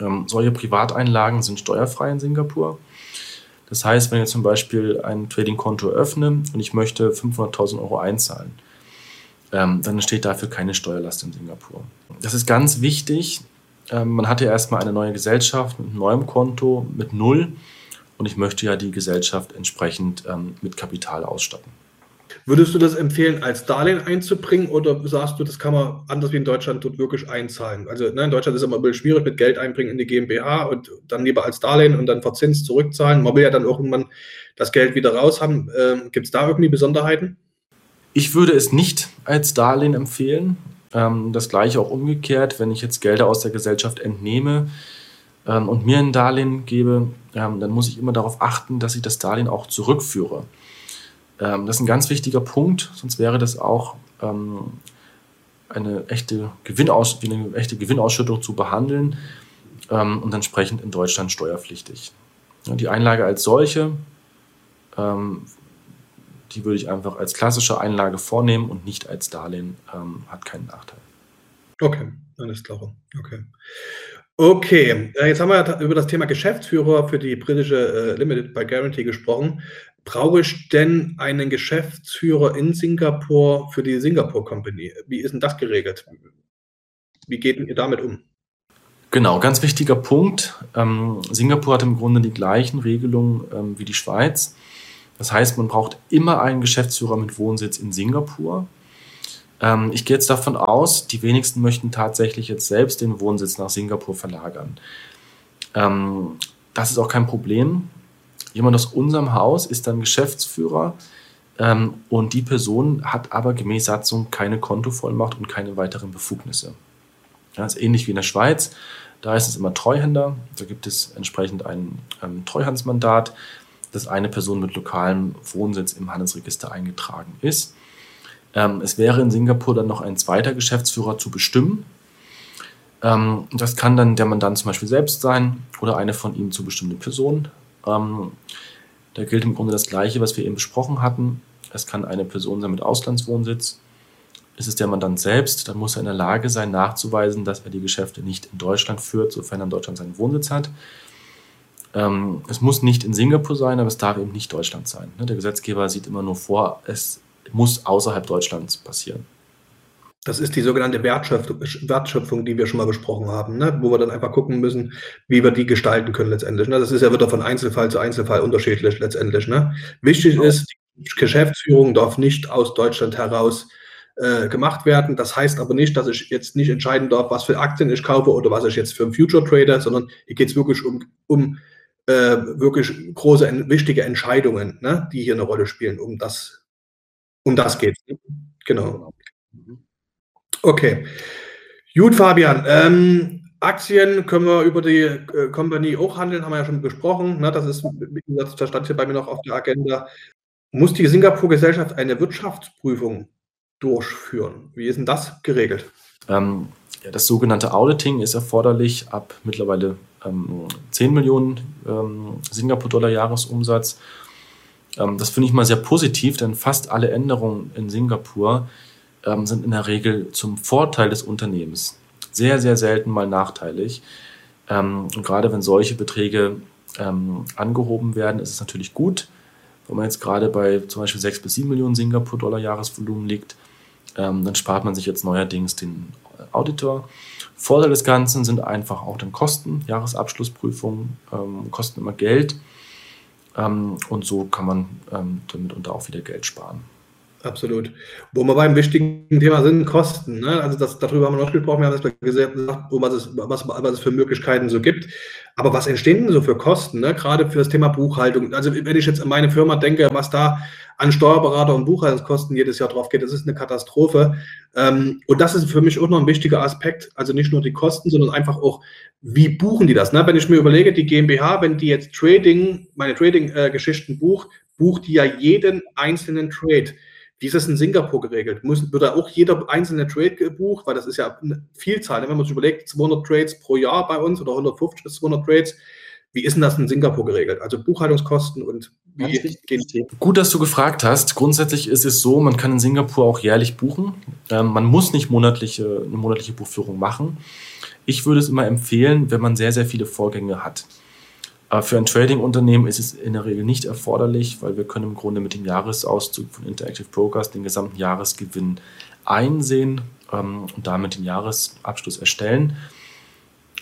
Ähm, solche Privateinlagen sind steuerfrei in Singapur. Das heißt, wenn ich zum Beispiel ein Trading-Konto öffne und ich möchte 500.000 Euro einzahlen, ähm, dann entsteht dafür keine Steuerlast in Singapur. Das ist ganz wichtig. Ähm, man hat ja erstmal eine neue Gesellschaft mit neuem Konto, mit Null. Und ich möchte ja die Gesellschaft entsprechend ähm, mit Kapital ausstatten. Würdest du das empfehlen, als Darlehen einzubringen oder sagst du, das kann man anders wie in Deutschland dort wirklich einzahlen? Also ne, in Deutschland ist es immer ein bisschen schwierig mit Geld einbringen in die GmbH und dann lieber als Darlehen und dann verzinst zurückzahlen. Man will ja dann irgendwann das Geld wieder raus haben. Ähm, Gibt es da irgendwie Besonderheiten? Ich würde es nicht als Darlehen empfehlen. Ähm, das gleiche auch umgekehrt, wenn ich jetzt Gelder aus der Gesellschaft entnehme ähm, und mir ein Darlehen gebe, ähm, dann muss ich immer darauf achten, dass ich das Darlehen auch zurückführe. das ist ein ganz wichtiger Punkt, sonst wäre das auch eine echte, Gewinnaus wie eine echte Gewinnausschüttung zu behandeln und entsprechend in Deutschland steuerpflichtig. Die Einlage als solche die würde ich einfach als klassische Einlage vornehmen und nicht als Darlehen. Ähm, hat keinen Nachteil. Okay, alles klar. Okay. Okay, äh, jetzt haben wir über das Thema Geschäftsführer für die britische äh, Limited by Guarantee gesprochen. Brauche ich denn einen Geschäftsführer in Singapur für die Singapore Company? Wie ist denn das geregelt? Wie geht ihr damit um? Genau, ganz wichtiger Punkt. Ähm, Singapur hat im Grunde die gleichen Regelungen ähm, wie die Schweiz. Das heißt, man braucht immer einen Geschäftsführer mit Wohnsitz in Singapur. Ähm, ich gehe jetzt davon aus, die wenigsten möchten tatsächlich jetzt selbst den Wohnsitz nach Singapur verlagern. Ähm, das ist auch kein Problem. Jemand aus unserem Haus ist dann Geschäftsführer ähm, und die Person hat aber gemäß Satzung keine Kontovollmacht und keine weiteren Befugnisse. Das ist ähnlich wie in der Schweiz. Da ist es immer Treuhänder. Da gibt es entsprechend ein ähm, Treuhandsmandat dass eine Person mit lokalem Wohnsitz im Handelsregister eingetragen ist. Ähm, es wäre in Singapur dann noch ein zweiter Geschäftsführer zu bestimmen. Ähm, das kann dann der Mandant zum Beispiel selbst sein oder eine von ihm zu bestimmte Person. Ähm, da gilt im Grunde das Gleiche, was wir eben besprochen hatten. Es kann eine Person sein mit Auslandswohnsitz. Ist es der Mandant selbst, dann muss er in der Lage sein, nachzuweisen, dass er die Geschäfte nicht in Deutschland führt, sofern er in Deutschland seinen Wohnsitz hat. Ähm, es muss nicht in Singapur sein, aber es darf eben nicht Deutschland sein. Ne? Der Gesetzgeber sieht immer nur vor, es muss außerhalb Deutschlands passieren. Das ist die sogenannte Wertschöpfung, die wir schon mal besprochen haben, ne? wo wir dann einfach gucken müssen, wie wir die gestalten können letztendlich. Ne? Das ist ja wieder von Einzelfall zu Einzelfall unterschiedlich letztendlich. Ne? Wichtig genau. ist, die Geschäftsführung darf nicht aus Deutschland heraus äh, gemacht werden. Das heißt aber nicht, dass ich jetzt nicht entscheiden darf, was für Aktien ich kaufe oder was ich jetzt für einen Future Trader, sondern hier geht es wirklich um, um äh, wirklich große, wichtige Entscheidungen, ne, die hier eine Rolle spielen. Um das, um das geht ne? Genau. Okay. Gut, Fabian. Ähm, Aktien können wir über die äh, Company auch handeln, haben wir ja schon besprochen. Ne? Das ist, wie gesagt, das stand hier bei mir noch auf der Agenda. Muss die Singapur-Gesellschaft eine Wirtschaftsprüfung durchführen? Wie ist denn das geregelt? Ähm, ja, das sogenannte Auditing ist erforderlich ab mittlerweile ähm, 10 Millionen ähm, Singapur-Dollar Jahresumsatz. Ähm, das finde ich mal sehr positiv, denn fast alle Änderungen in Singapur ähm, sind in der Regel zum Vorteil des Unternehmens. Sehr, sehr selten mal nachteilig. Ähm, und gerade wenn solche Beträge ähm, angehoben werden, ist es natürlich gut. Wenn man jetzt gerade bei zum Beispiel 6 bis 7 Millionen Singapur-Dollar Jahresvolumen liegt, dann spart man sich jetzt neuerdings den Auditor Vorteil des Ganzen sind einfach auch dann Kosten, Jahresabschlussprüfungen, ähm, kosten immer Geld. Ähm, und so kann man ähm, damit unter auch wieder Geld sparen. Absolut. Wo wir beim wichtigen Thema sind, Kosten. Ne? Also das, darüber haben wir noch gesprochen, wir haben das gesagt, was es, was, was es für Möglichkeiten so gibt. Aber was entstehen denn so für Kosten, ne? gerade für das Thema Buchhaltung? Also wenn ich jetzt an meine Firma denke, was da an Steuerberater und Buchhaltungskosten jedes Jahr drauf geht, das ist eine Katastrophe. Ähm, und das ist für mich auch noch ein wichtiger Aspekt. Also nicht nur die Kosten, sondern einfach auch, wie buchen die das? Ne? Wenn ich mir überlege, die GmbH, wenn die jetzt Trading, meine Trading-Geschichten äh, bucht, bucht die ja jeden einzelnen Trade. Wie ist das in Singapur geregelt? Muss, wird da auch jeder einzelne Trade gebucht? Weil das ist ja eine Vielzahl. Wenn man sich überlegt, 200 Trades pro Jahr bei uns oder 150 bis 200 Trades, wie ist denn das in Singapur geregelt? Also Buchhaltungskosten und wie gehen die? Gut, dass du gefragt hast. Grundsätzlich ist es so, man kann in Singapur auch jährlich buchen. Ähm, man muss nicht monatliche, eine monatliche Buchführung machen. Ich würde es immer empfehlen, wenn man sehr, sehr viele Vorgänge hat. Aber für ein Trading-Unternehmen ist es in der Regel nicht erforderlich, weil wir können im Grunde mit dem Jahresauszug von Interactive Brokers den gesamten Jahresgewinn einsehen ähm, und damit den Jahresabschluss erstellen.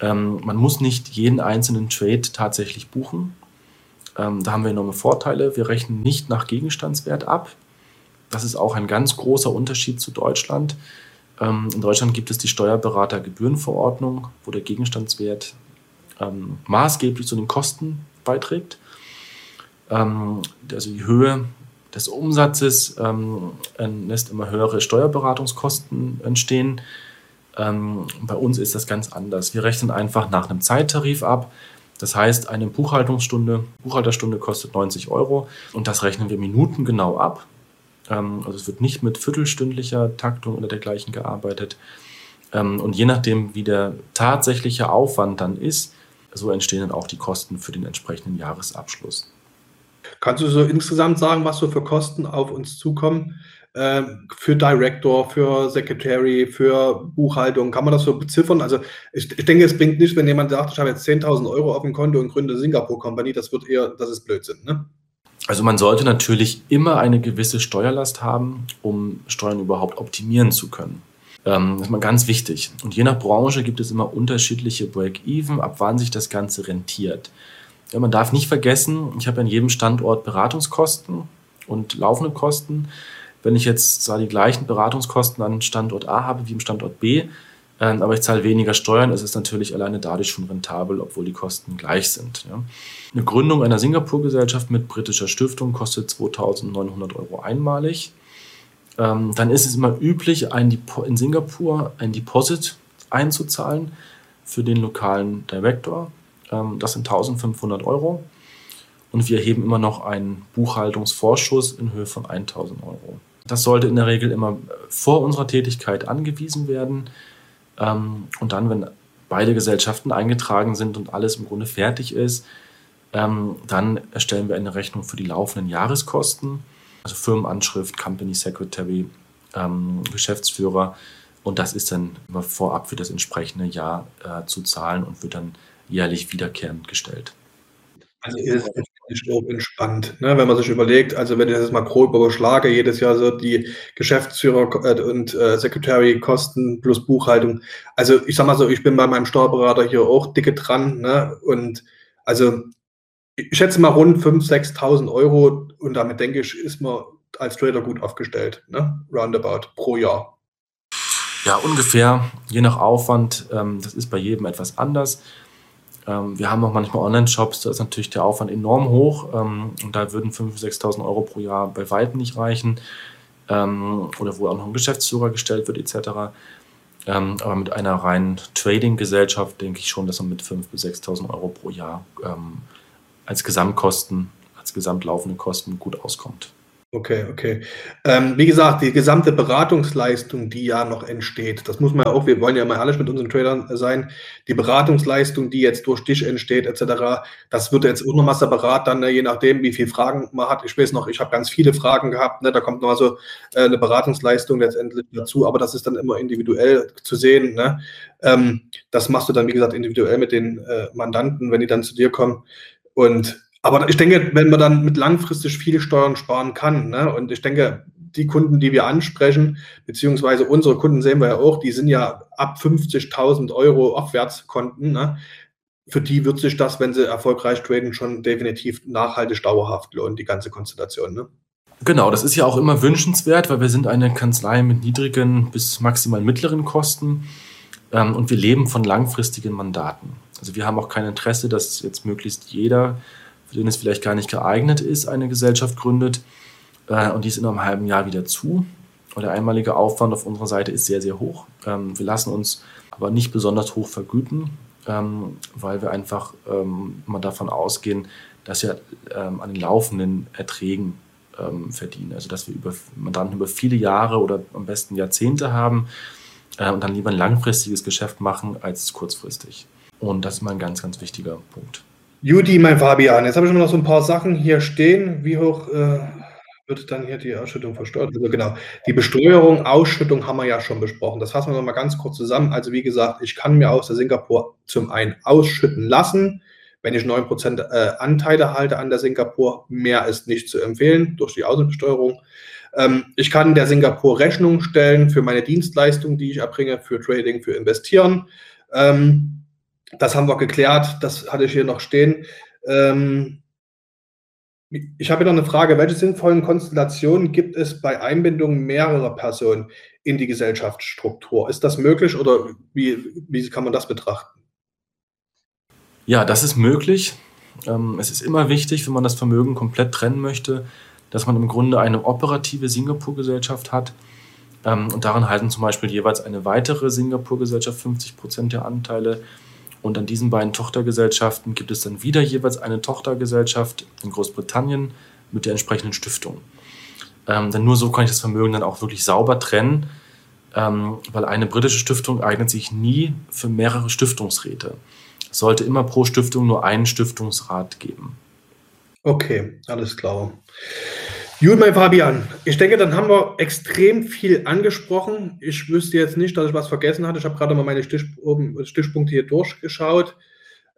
Ähm, man muss nicht jeden einzelnen Trade tatsächlich buchen. Ähm, da haben wir enorme Vorteile. Wir rechnen nicht nach Gegenstandswert ab. Das ist auch ein ganz großer Unterschied zu Deutschland. In Deutschland gibt es die Steuerberatergebührenverordnung, wo der Gegenstandswert ähm, maßgeblich zu den Kosten beiträgt. Ähm, also die Höhe des Umsatzes ähm, lässt immer höhere Steuerberatungskosten entstehen. Ähm, bei uns ist das ganz anders. Wir rechnen einfach nach einem Zeittarif ab. Das heißt, eine Buchhaltungsstunde, Buchhalterstunde kostet 90 Euro und das rechnen wir minutengenau ab. Ähm, also es wird nicht mit viertelstündlicher Taktung oder dergleichen gearbeitet. Und je nachdem, wie der tatsächliche Aufwand dann ist, so entstehen dann auch die Kosten für den entsprechenden Jahresabschluss. Kannst du so insgesamt sagen, was so für Kosten auf uns zukommen? Äh, für Director, für Secretary, für Buchhaltung, kann man das so beziffern? Also ich, ich denke, es bringt nicht, wenn jemand sagt, ich habe jetzt 10.000 Euro auf dem Konto und gründe Singapur Company, das wird eher, das ist Blödsinn, ne? Also man sollte natürlich immer eine gewisse Steuerlast haben, um Steuern überhaupt optimieren zu können. Ähm, das ist mal ganz wichtig. Und je nach Branche gibt es immer unterschiedliche Break-Even, ab wann sich das Ganze rentiert. Ja, man darf nicht vergessen, ich habe an jedem Standort Beratungskosten und laufende Kosten. Wenn ich jetzt zwar die gleichen Beratungskosten an Standort A habe wie im Standort B, äh, aber ich zahle weniger Steuern, ist es natürlich alleine dadurch schon rentabel, obwohl die Kosten gleich sind. Eine Gründung einer Singapur-Gesellschaft mit britischer Stiftung kostet 2.900 Euro einmalig. Ähm, dann ist es immer üblich, ein in Singapur ein Deposit einzuzahlen für den lokalen Director. Ähm, das sind 1500 Euro. Und wir erheben immer noch einen Buchhaltungsvorschuss in Höhe von 1000 Euro. Das sollte in der Regel immer vor unserer Tätigkeit angewiesen werden. Ähm, und dann, wenn beide Gesellschaften eingetragen sind und alles im Grunde fertig ist, ähm, dann erstellen wir eine Rechnung für die laufenden Jahreskosten also Firmenanschrift, Company Secretary, ähm, Geschäftsführer. Und das ist dann immer vorab für das entsprechende Jahr äh, zu zahlen und wird dann jährlich wiederkehrend gestellt. Also ist es entspannt, ne? wenn man sich überlegt, also wenn ich das mal grob überschlage, jedes Jahr so die Geschäftsführer äh, und äh, Secretary-Kosten plus Buchhaltung. Also ich sag mal so, ich bin bei meinem Steuerberater hier auch dicke dran ne? und also ich schätze mal rund 5.000, 6.000 Euro und damit denke ich, ist man als Trader gut aufgestellt, ne? roundabout pro Jahr. Ja, ungefähr, je nach Aufwand. Ähm, das ist bei jedem etwas anders. Ähm, wir haben auch manchmal Online-Shops, da ist natürlich der Aufwand enorm hoch ähm, und da würden 5.000, 6.000 Euro pro Jahr bei weitem nicht reichen. Ähm, oder wo auch noch ein Geschäftsführer gestellt wird, etc. Ähm, aber mit einer reinen Trading-Gesellschaft denke ich schon, dass man mit 5.000 bis 6.000 Euro pro Jahr ähm, als Gesamtkosten, als gesamtlaufende Kosten gut auskommt. Okay, okay. Ähm, wie gesagt, die gesamte Beratungsleistung, die ja noch entsteht, das muss man ja auch, wir wollen ja mal alles mit unseren Tradern sein, die Beratungsleistung, die jetzt durch dich entsteht, etc., das wird jetzt auch nochmal separat dann, ne, je nachdem, wie viele Fragen man hat. Ich weiß noch, ich habe ganz viele Fragen gehabt, ne, da kommt nochmal so äh, eine Beratungsleistung letztendlich dazu, aber das ist dann immer individuell zu sehen. Ne? Ähm, das machst du dann, wie gesagt, individuell mit den äh, Mandanten, wenn die dann zu dir kommen. Und aber ich denke, wenn man dann mit langfristig viele Steuern sparen kann, ne, und ich denke, die Kunden, die wir ansprechen, beziehungsweise unsere Kunden sehen wir ja auch, die sind ja ab 50.000 Euro Aufwärtskonten. Ne? Für die wird sich das, wenn sie erfolgreich traden, schon definitiv nachhaltig dauerhaft lohnen, die ganze Konstellation. Ne? Genau, das ist ja auch immer wünschenswert, weil wir sind eine Kanzlei mit niedrigen bis maximal mittleren Kosten ähm, und wir leben von langfristigen Mandaten. Also wir haben auch kein Interesse, dass jetzt möglichst jeder, für den es vielleicht gar nicht geeignet ist, eine Gesellschaft gründet äh, und die ist in einem halben Jahr wieder zu. Und der einmalige Aufwand auf unserer Seite ist sehr, sehr hoch. Ähm, wir lassen uns aber nicht besonders hoch vergüten, ähm, weil wir einfach ähm, mal davon ausgehen, dass wir ähm, an den laufenden Erträgen ähm, verdienen. Also dass wir über Mandanten über viele Jahre oder am besten Jahrzehnte haben äh, und dann lieber ein langfristiges Geschäft machen als kurzfristig. Und das ist mal ein ganz, ganz wichtiger Punkt. Judy, mein Fabian, jetzt habe ich noch so ein paar Sachen hier stehen. Wie hoch äh, wird dann hier die Ausschüttung versteuert? Also genau, die Besteuerung, Ausschüttung haben wir ja schon besprochen. Das fassen wir noch mal ganz kurz zusammen. Also wie gesagt, ich kann mir aus der Singapur zum einen ausschütten lassen wenn ich 9% äh, Anteile halte an der Singapur, mehr ist nicht zu empfehlen durch die Außenbesteuerung. Ähm, ich kann der Singapur Rechnung stellen für meine Dienstleistungen, die ich erbringe, für Trading, für Investieren. Ähm, das haben wir geklärt, das hatte ich hier noch stehen. Ähm, ich habe hier noch eine Frage. Welche sinnvollen Konstellationen gibt es bei Einbindung mehrerer Personen in die Gesellschaftsstruktur? Ist das möglich oder wie, wie kann man das betrachten? Ja, das ist möglich. Ähm, es ist immer wichtig, wenn man das Vermögen komplett trennen möchte, dass man im Grunde eine operative Singapur-Gesellschaft hat. Ähm, und daran halten zum Beispiel jeweils eine weitere Singapur-Gesellschaft 50 Prozent der Anteile. Und an diesen beiden Tochtergesellschaften gibt es dann wieder jeweils eine Tochtergesellschaft in Großbritannien mit der entsprechenden Stiftung. Ähm, denn nur so kann ich das Vermögen dann auch wirklich sauber trennen, ähm, weil eine britische Stiftung eignet sich nie für mehrere Stiftungsräte. Es sollte immer pro Stiftung nur einen Stiftungsrat geben. Okay, alles klar. Gut, mein Fabian. Ich denke, dann haben wir extrem viel angesprochen. Ich wüsste jetzt nicht, dass ich was vergessen hatte. Ich habe gerade mal meine Stich, Stichpunkte hier durchgeschaut.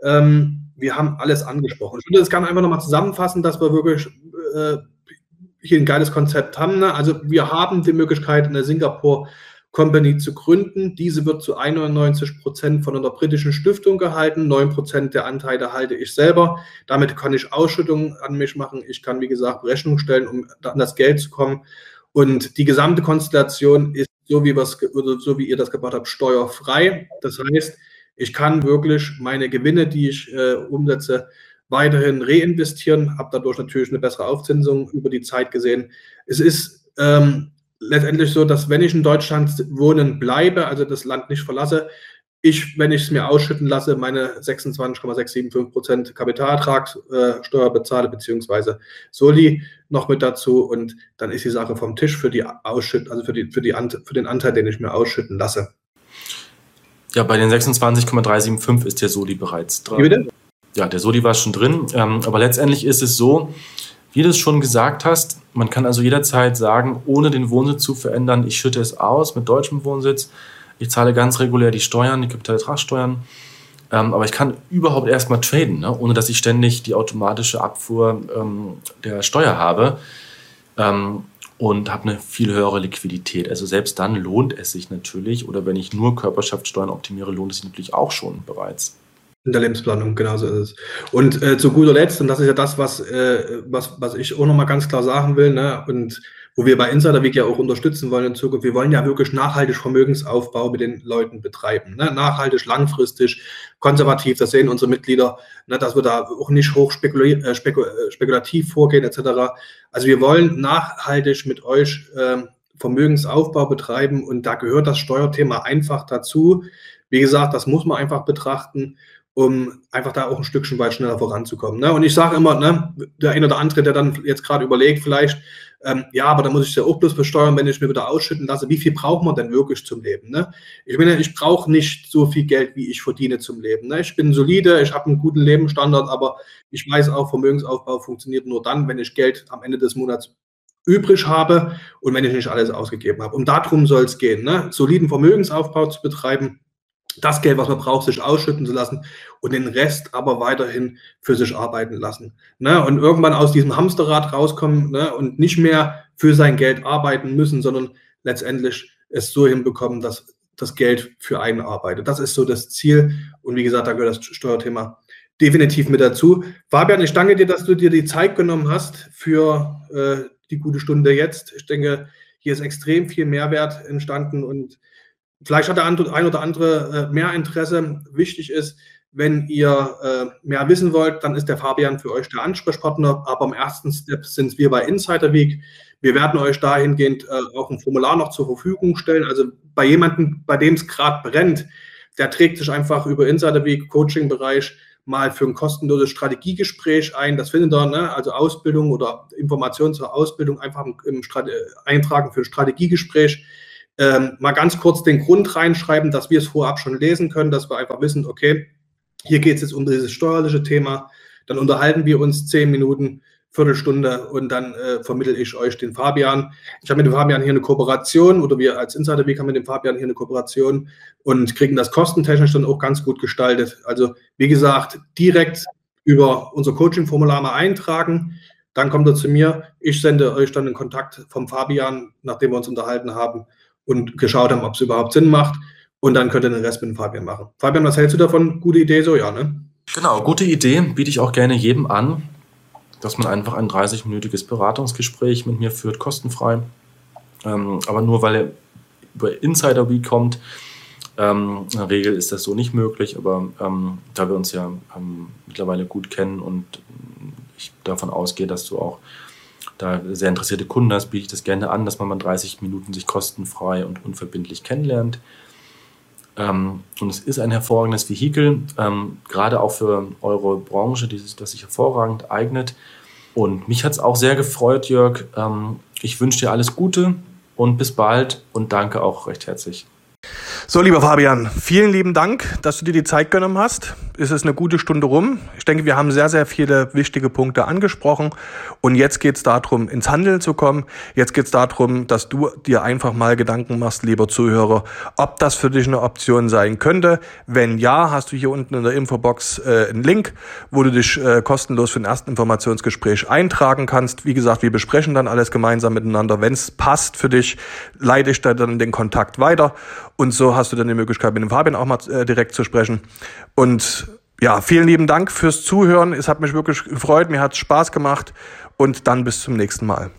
Ähm, wir haben alles angesprochen. Ich würde das gerne einfach nochmal zusammenfassen, dass wir wirklich äh, hier ein geiles Konzept haben. Ne? Also wir haben die Möglichkeit, in der Singapur Company zu gründen. Diese wird zu 91 Prozent von einer britischen Stiftung gehalten. 9 Prozent der Anteile halte ich selber. Damit kann ich Ausschüttungen an mich machen. Ich kann, wie gesagt, Rechnung stellen, um an das Geld zu kommen. Und die gesamte Konstellation ist, so wie, so wie ihr das gebaut habt, steuerfrei. Das heißt, ich kann wirklich meine Gewinne, die ich äh, umsetze, weiterhin reinvestieren, habe dadurch natürlich eine bessere Aufzinsung über die Zeit gesehen. Es ist ähm, letztendlich so, dass wenn ich in Deutschland wohnen bleibe, also das Land nicht verlasse, ich, wenn ich es mir ausschütten lasse, meine 26,675 Prozent Kapitalertragssteuer äh, bezahle, beziehungsweise Soli noch mit dazu und dann ist die Sache vom Tisch für die Ausschütt, also für, die, für, die, für den Anteil, den ich mir ausschütten lasse. Ja, bei den 26,375 ist der Soli bereits drin. Ja, der Soli war schon drin, ähm, aber letztendlich ist es so, wie du es schon gesagt hast, man kann also jederzeit sagen, ohne den Wohnsitz zu verändern, ich schütte es aus mit deutschem Wohnsitz, ich zahle ganz regulär die Steuern, die Kapitalertragssteuern, ähm, aber ich kann überhaupt erstmal traden, ne? ohne dass ich ständig die automatische Abfuhr ähm, der Steuer habe ähm, und habe eine viel höhere Liquidität. Also selbst dann lohnt es sich natürlich, oder wenn ich nur Körperschaftssteuern optimiere, lohnt es sich natürlich auch schon bereits. In der Lebensplanung, genau so ist es. Und äh, zu guter Letzt, und das ist ja das, was, äh, was, was ich auch nochmal ganz klar sagen will, ne, und wo wir bei Insider Week ja auch unterstützen wollen in Zukunft, wir wollen ja wirklich nachhaltig Vermögensaufbau mit den Leuten betreiben. Ne? Nachhaltig, langfristig, konservativ, das sehen unsere Mitglieder, ne, dass wir da auch nicht hoch spekul äh, spekul äh, spekulativ vorgehen, etc. Also wir wollen nachhaltig mit euch äh, Vermögensaufbau betreiben und da gehört das Steuerthema einfach dazu. Wie gesagt, das muss man einfach betrachten um einfach da auch ein Stückchen weit schneller voranzukommen. Ne? Und ich sage immer, ne, der eine oder andere, der dann jetzt gerade überlegt, vielleicht, ähm, ja, aber da muss ich ja auch bloß besteuern, wenn ich mir wieder ausschütten lasse. Wie viel braucht man denn wirklich zum Leben? Ne? Ich meine, ich brauche nicht so viel Geld, wie ich verdiene zum Leben. Ne? Ich bin solide, ich habe einen guten Lebensstandard, aber ich weiß auch, Vermögensaufbau funktioniert nur dann, wenn ich Geld am Ende des Monats übrig habe und wenn ich nicht alles ausgegeben habe. Und darum soll es gehen, ne? soliden Vermögensaufbau zu betreiben das Geld, was man braucht, sich ausschütten zu lassen und den Rest aber weiterhin für sich arbeiten lassen. Ne? Und irgendwann aus diesem Hamsterrad rauskommen ne? und nicht mehr für sein Geld arbeiten müssen, sondern letztendlich es so hinbekommen, dass das Geld für einen arbeitet. Das ist so das Ziel. Und wie gesagt, da gehört das Steuerthema definitiv mit dazu. Fabian, ich danke dir, dass du dir die Zeit genommen hast für äh, die gute Stunde jetzt. Ich denke, hier ist extrem viel Mehrwert entstanden und vielleicht hat der ein oder andere äh, mehr Interesse. Wichtig ist, wenn ihr äh, mehr wissen wollt, dann ist der Fabian für euch der Ansprechpartner. Aber im ersten Step sind wir bei Insider Week. Wir werden euch dahingehend äh, auch ein Formular noch zur Verfügung stellen. Also bei jemandem, bei dem es gerade brennt, der trägt sich einfach über Insider Week Coaching-Bereich mal für ein kostenloses Strategiegespräch ein. Das findet ihr, ne? also Ausbildung oder Informationen zur Ausbildung einfach im, im eintragen für ein Strategiegespräch. Ähm, mal ganz kurz den Grund reinschreiben, dass wir es vorab schon lesen können, dass wir einfach wissen, okay, hier geht es jetzt um dieses steuerliche Thema. Dann unterhalten wir uns zehn Minuten, Viertelstunde und dann äh, vermittle ich euch den Fabian. Ich habe mit dem Fabian hier eine Kooperation oder wir als Insider Week haben mit dem Fabian hier eine Kooperation und kriegen das kostentechnisch dann auch ganz gut gestaltet. Also wie gesagt, direkt über unser Coaching-Formular mal eintragen. Dann kommt er zu mir. Ich sende euch dann den Kontakt vom Fabian, nachdem wir uns unterhalten haben und geschaut haben, ob es überhaupt Sinn macht. Und dann könnt ihr den Rest mit dem Fabian machen. Fabian, was hältst du davon? Gute Idee so, ja, ne? Genau, gute Idee. Biete ich auch gerne jedem an, dass man einfach ein 30-minütiges Beratungsgespräch mit mir führt, kostenfrei. Ähm, aber nur weil er über Insider Week kommt, ähm, in der Regel ist das so nicht möglich, aber ähm, da wir uns ja ähm, mittlerweile gut kennen und ich davon ausgehe, dass du auch da sehr interessierte Kunden hast, biete ich das gerne an, dass man mal 30 Minuten sich kostenfrei und unverbindlich kennenlernt. Ähm, und es ist ein hervorragendes Vehikel, ähm, gerade auch für eure Branche, die sich, das sich hervorragend eignet. Und mich hat es auch sehr gefreut, Jörg. Ähm, ich wünsche dir alles Gute und bis bald und danke auch recht herzlich. So, lieber Fabian, vielen lieben Dank, dass du dir die Zeit genommen hast. Es ist eine gute Stunde rum. Ich denke, wir haben sehr, sehr viele wichtige Punkte angesprochen. Und jetzt geht es darum, ins Handeln zu kommen. Jetzt geht es darum, dass du dir einfach mal Gedanken machst, lieber Zuhörer, ob das für dich eine Option sein könnte. Wenn ja, hast du hier unten in der Infobox äh, einen Link, wo du dich äh, kostenlos für ein ersten Informationsgespräch eintragen kannst. Wie gesagt, wir besprechen dann alles gemeinsam miteinander. Wenn es passt für dich, leite ich da dann den Kontakt weiter. Und so hast du dann die Möglichkeit, mit dem Fabian auch mal äh, direkt zu sprechen. Und ja, vielen lieben Dank fürs Zuhören. Es hat mich wirklich gefreut, mir hat es Spaß gemacht und dann bis zum nächsten Mal.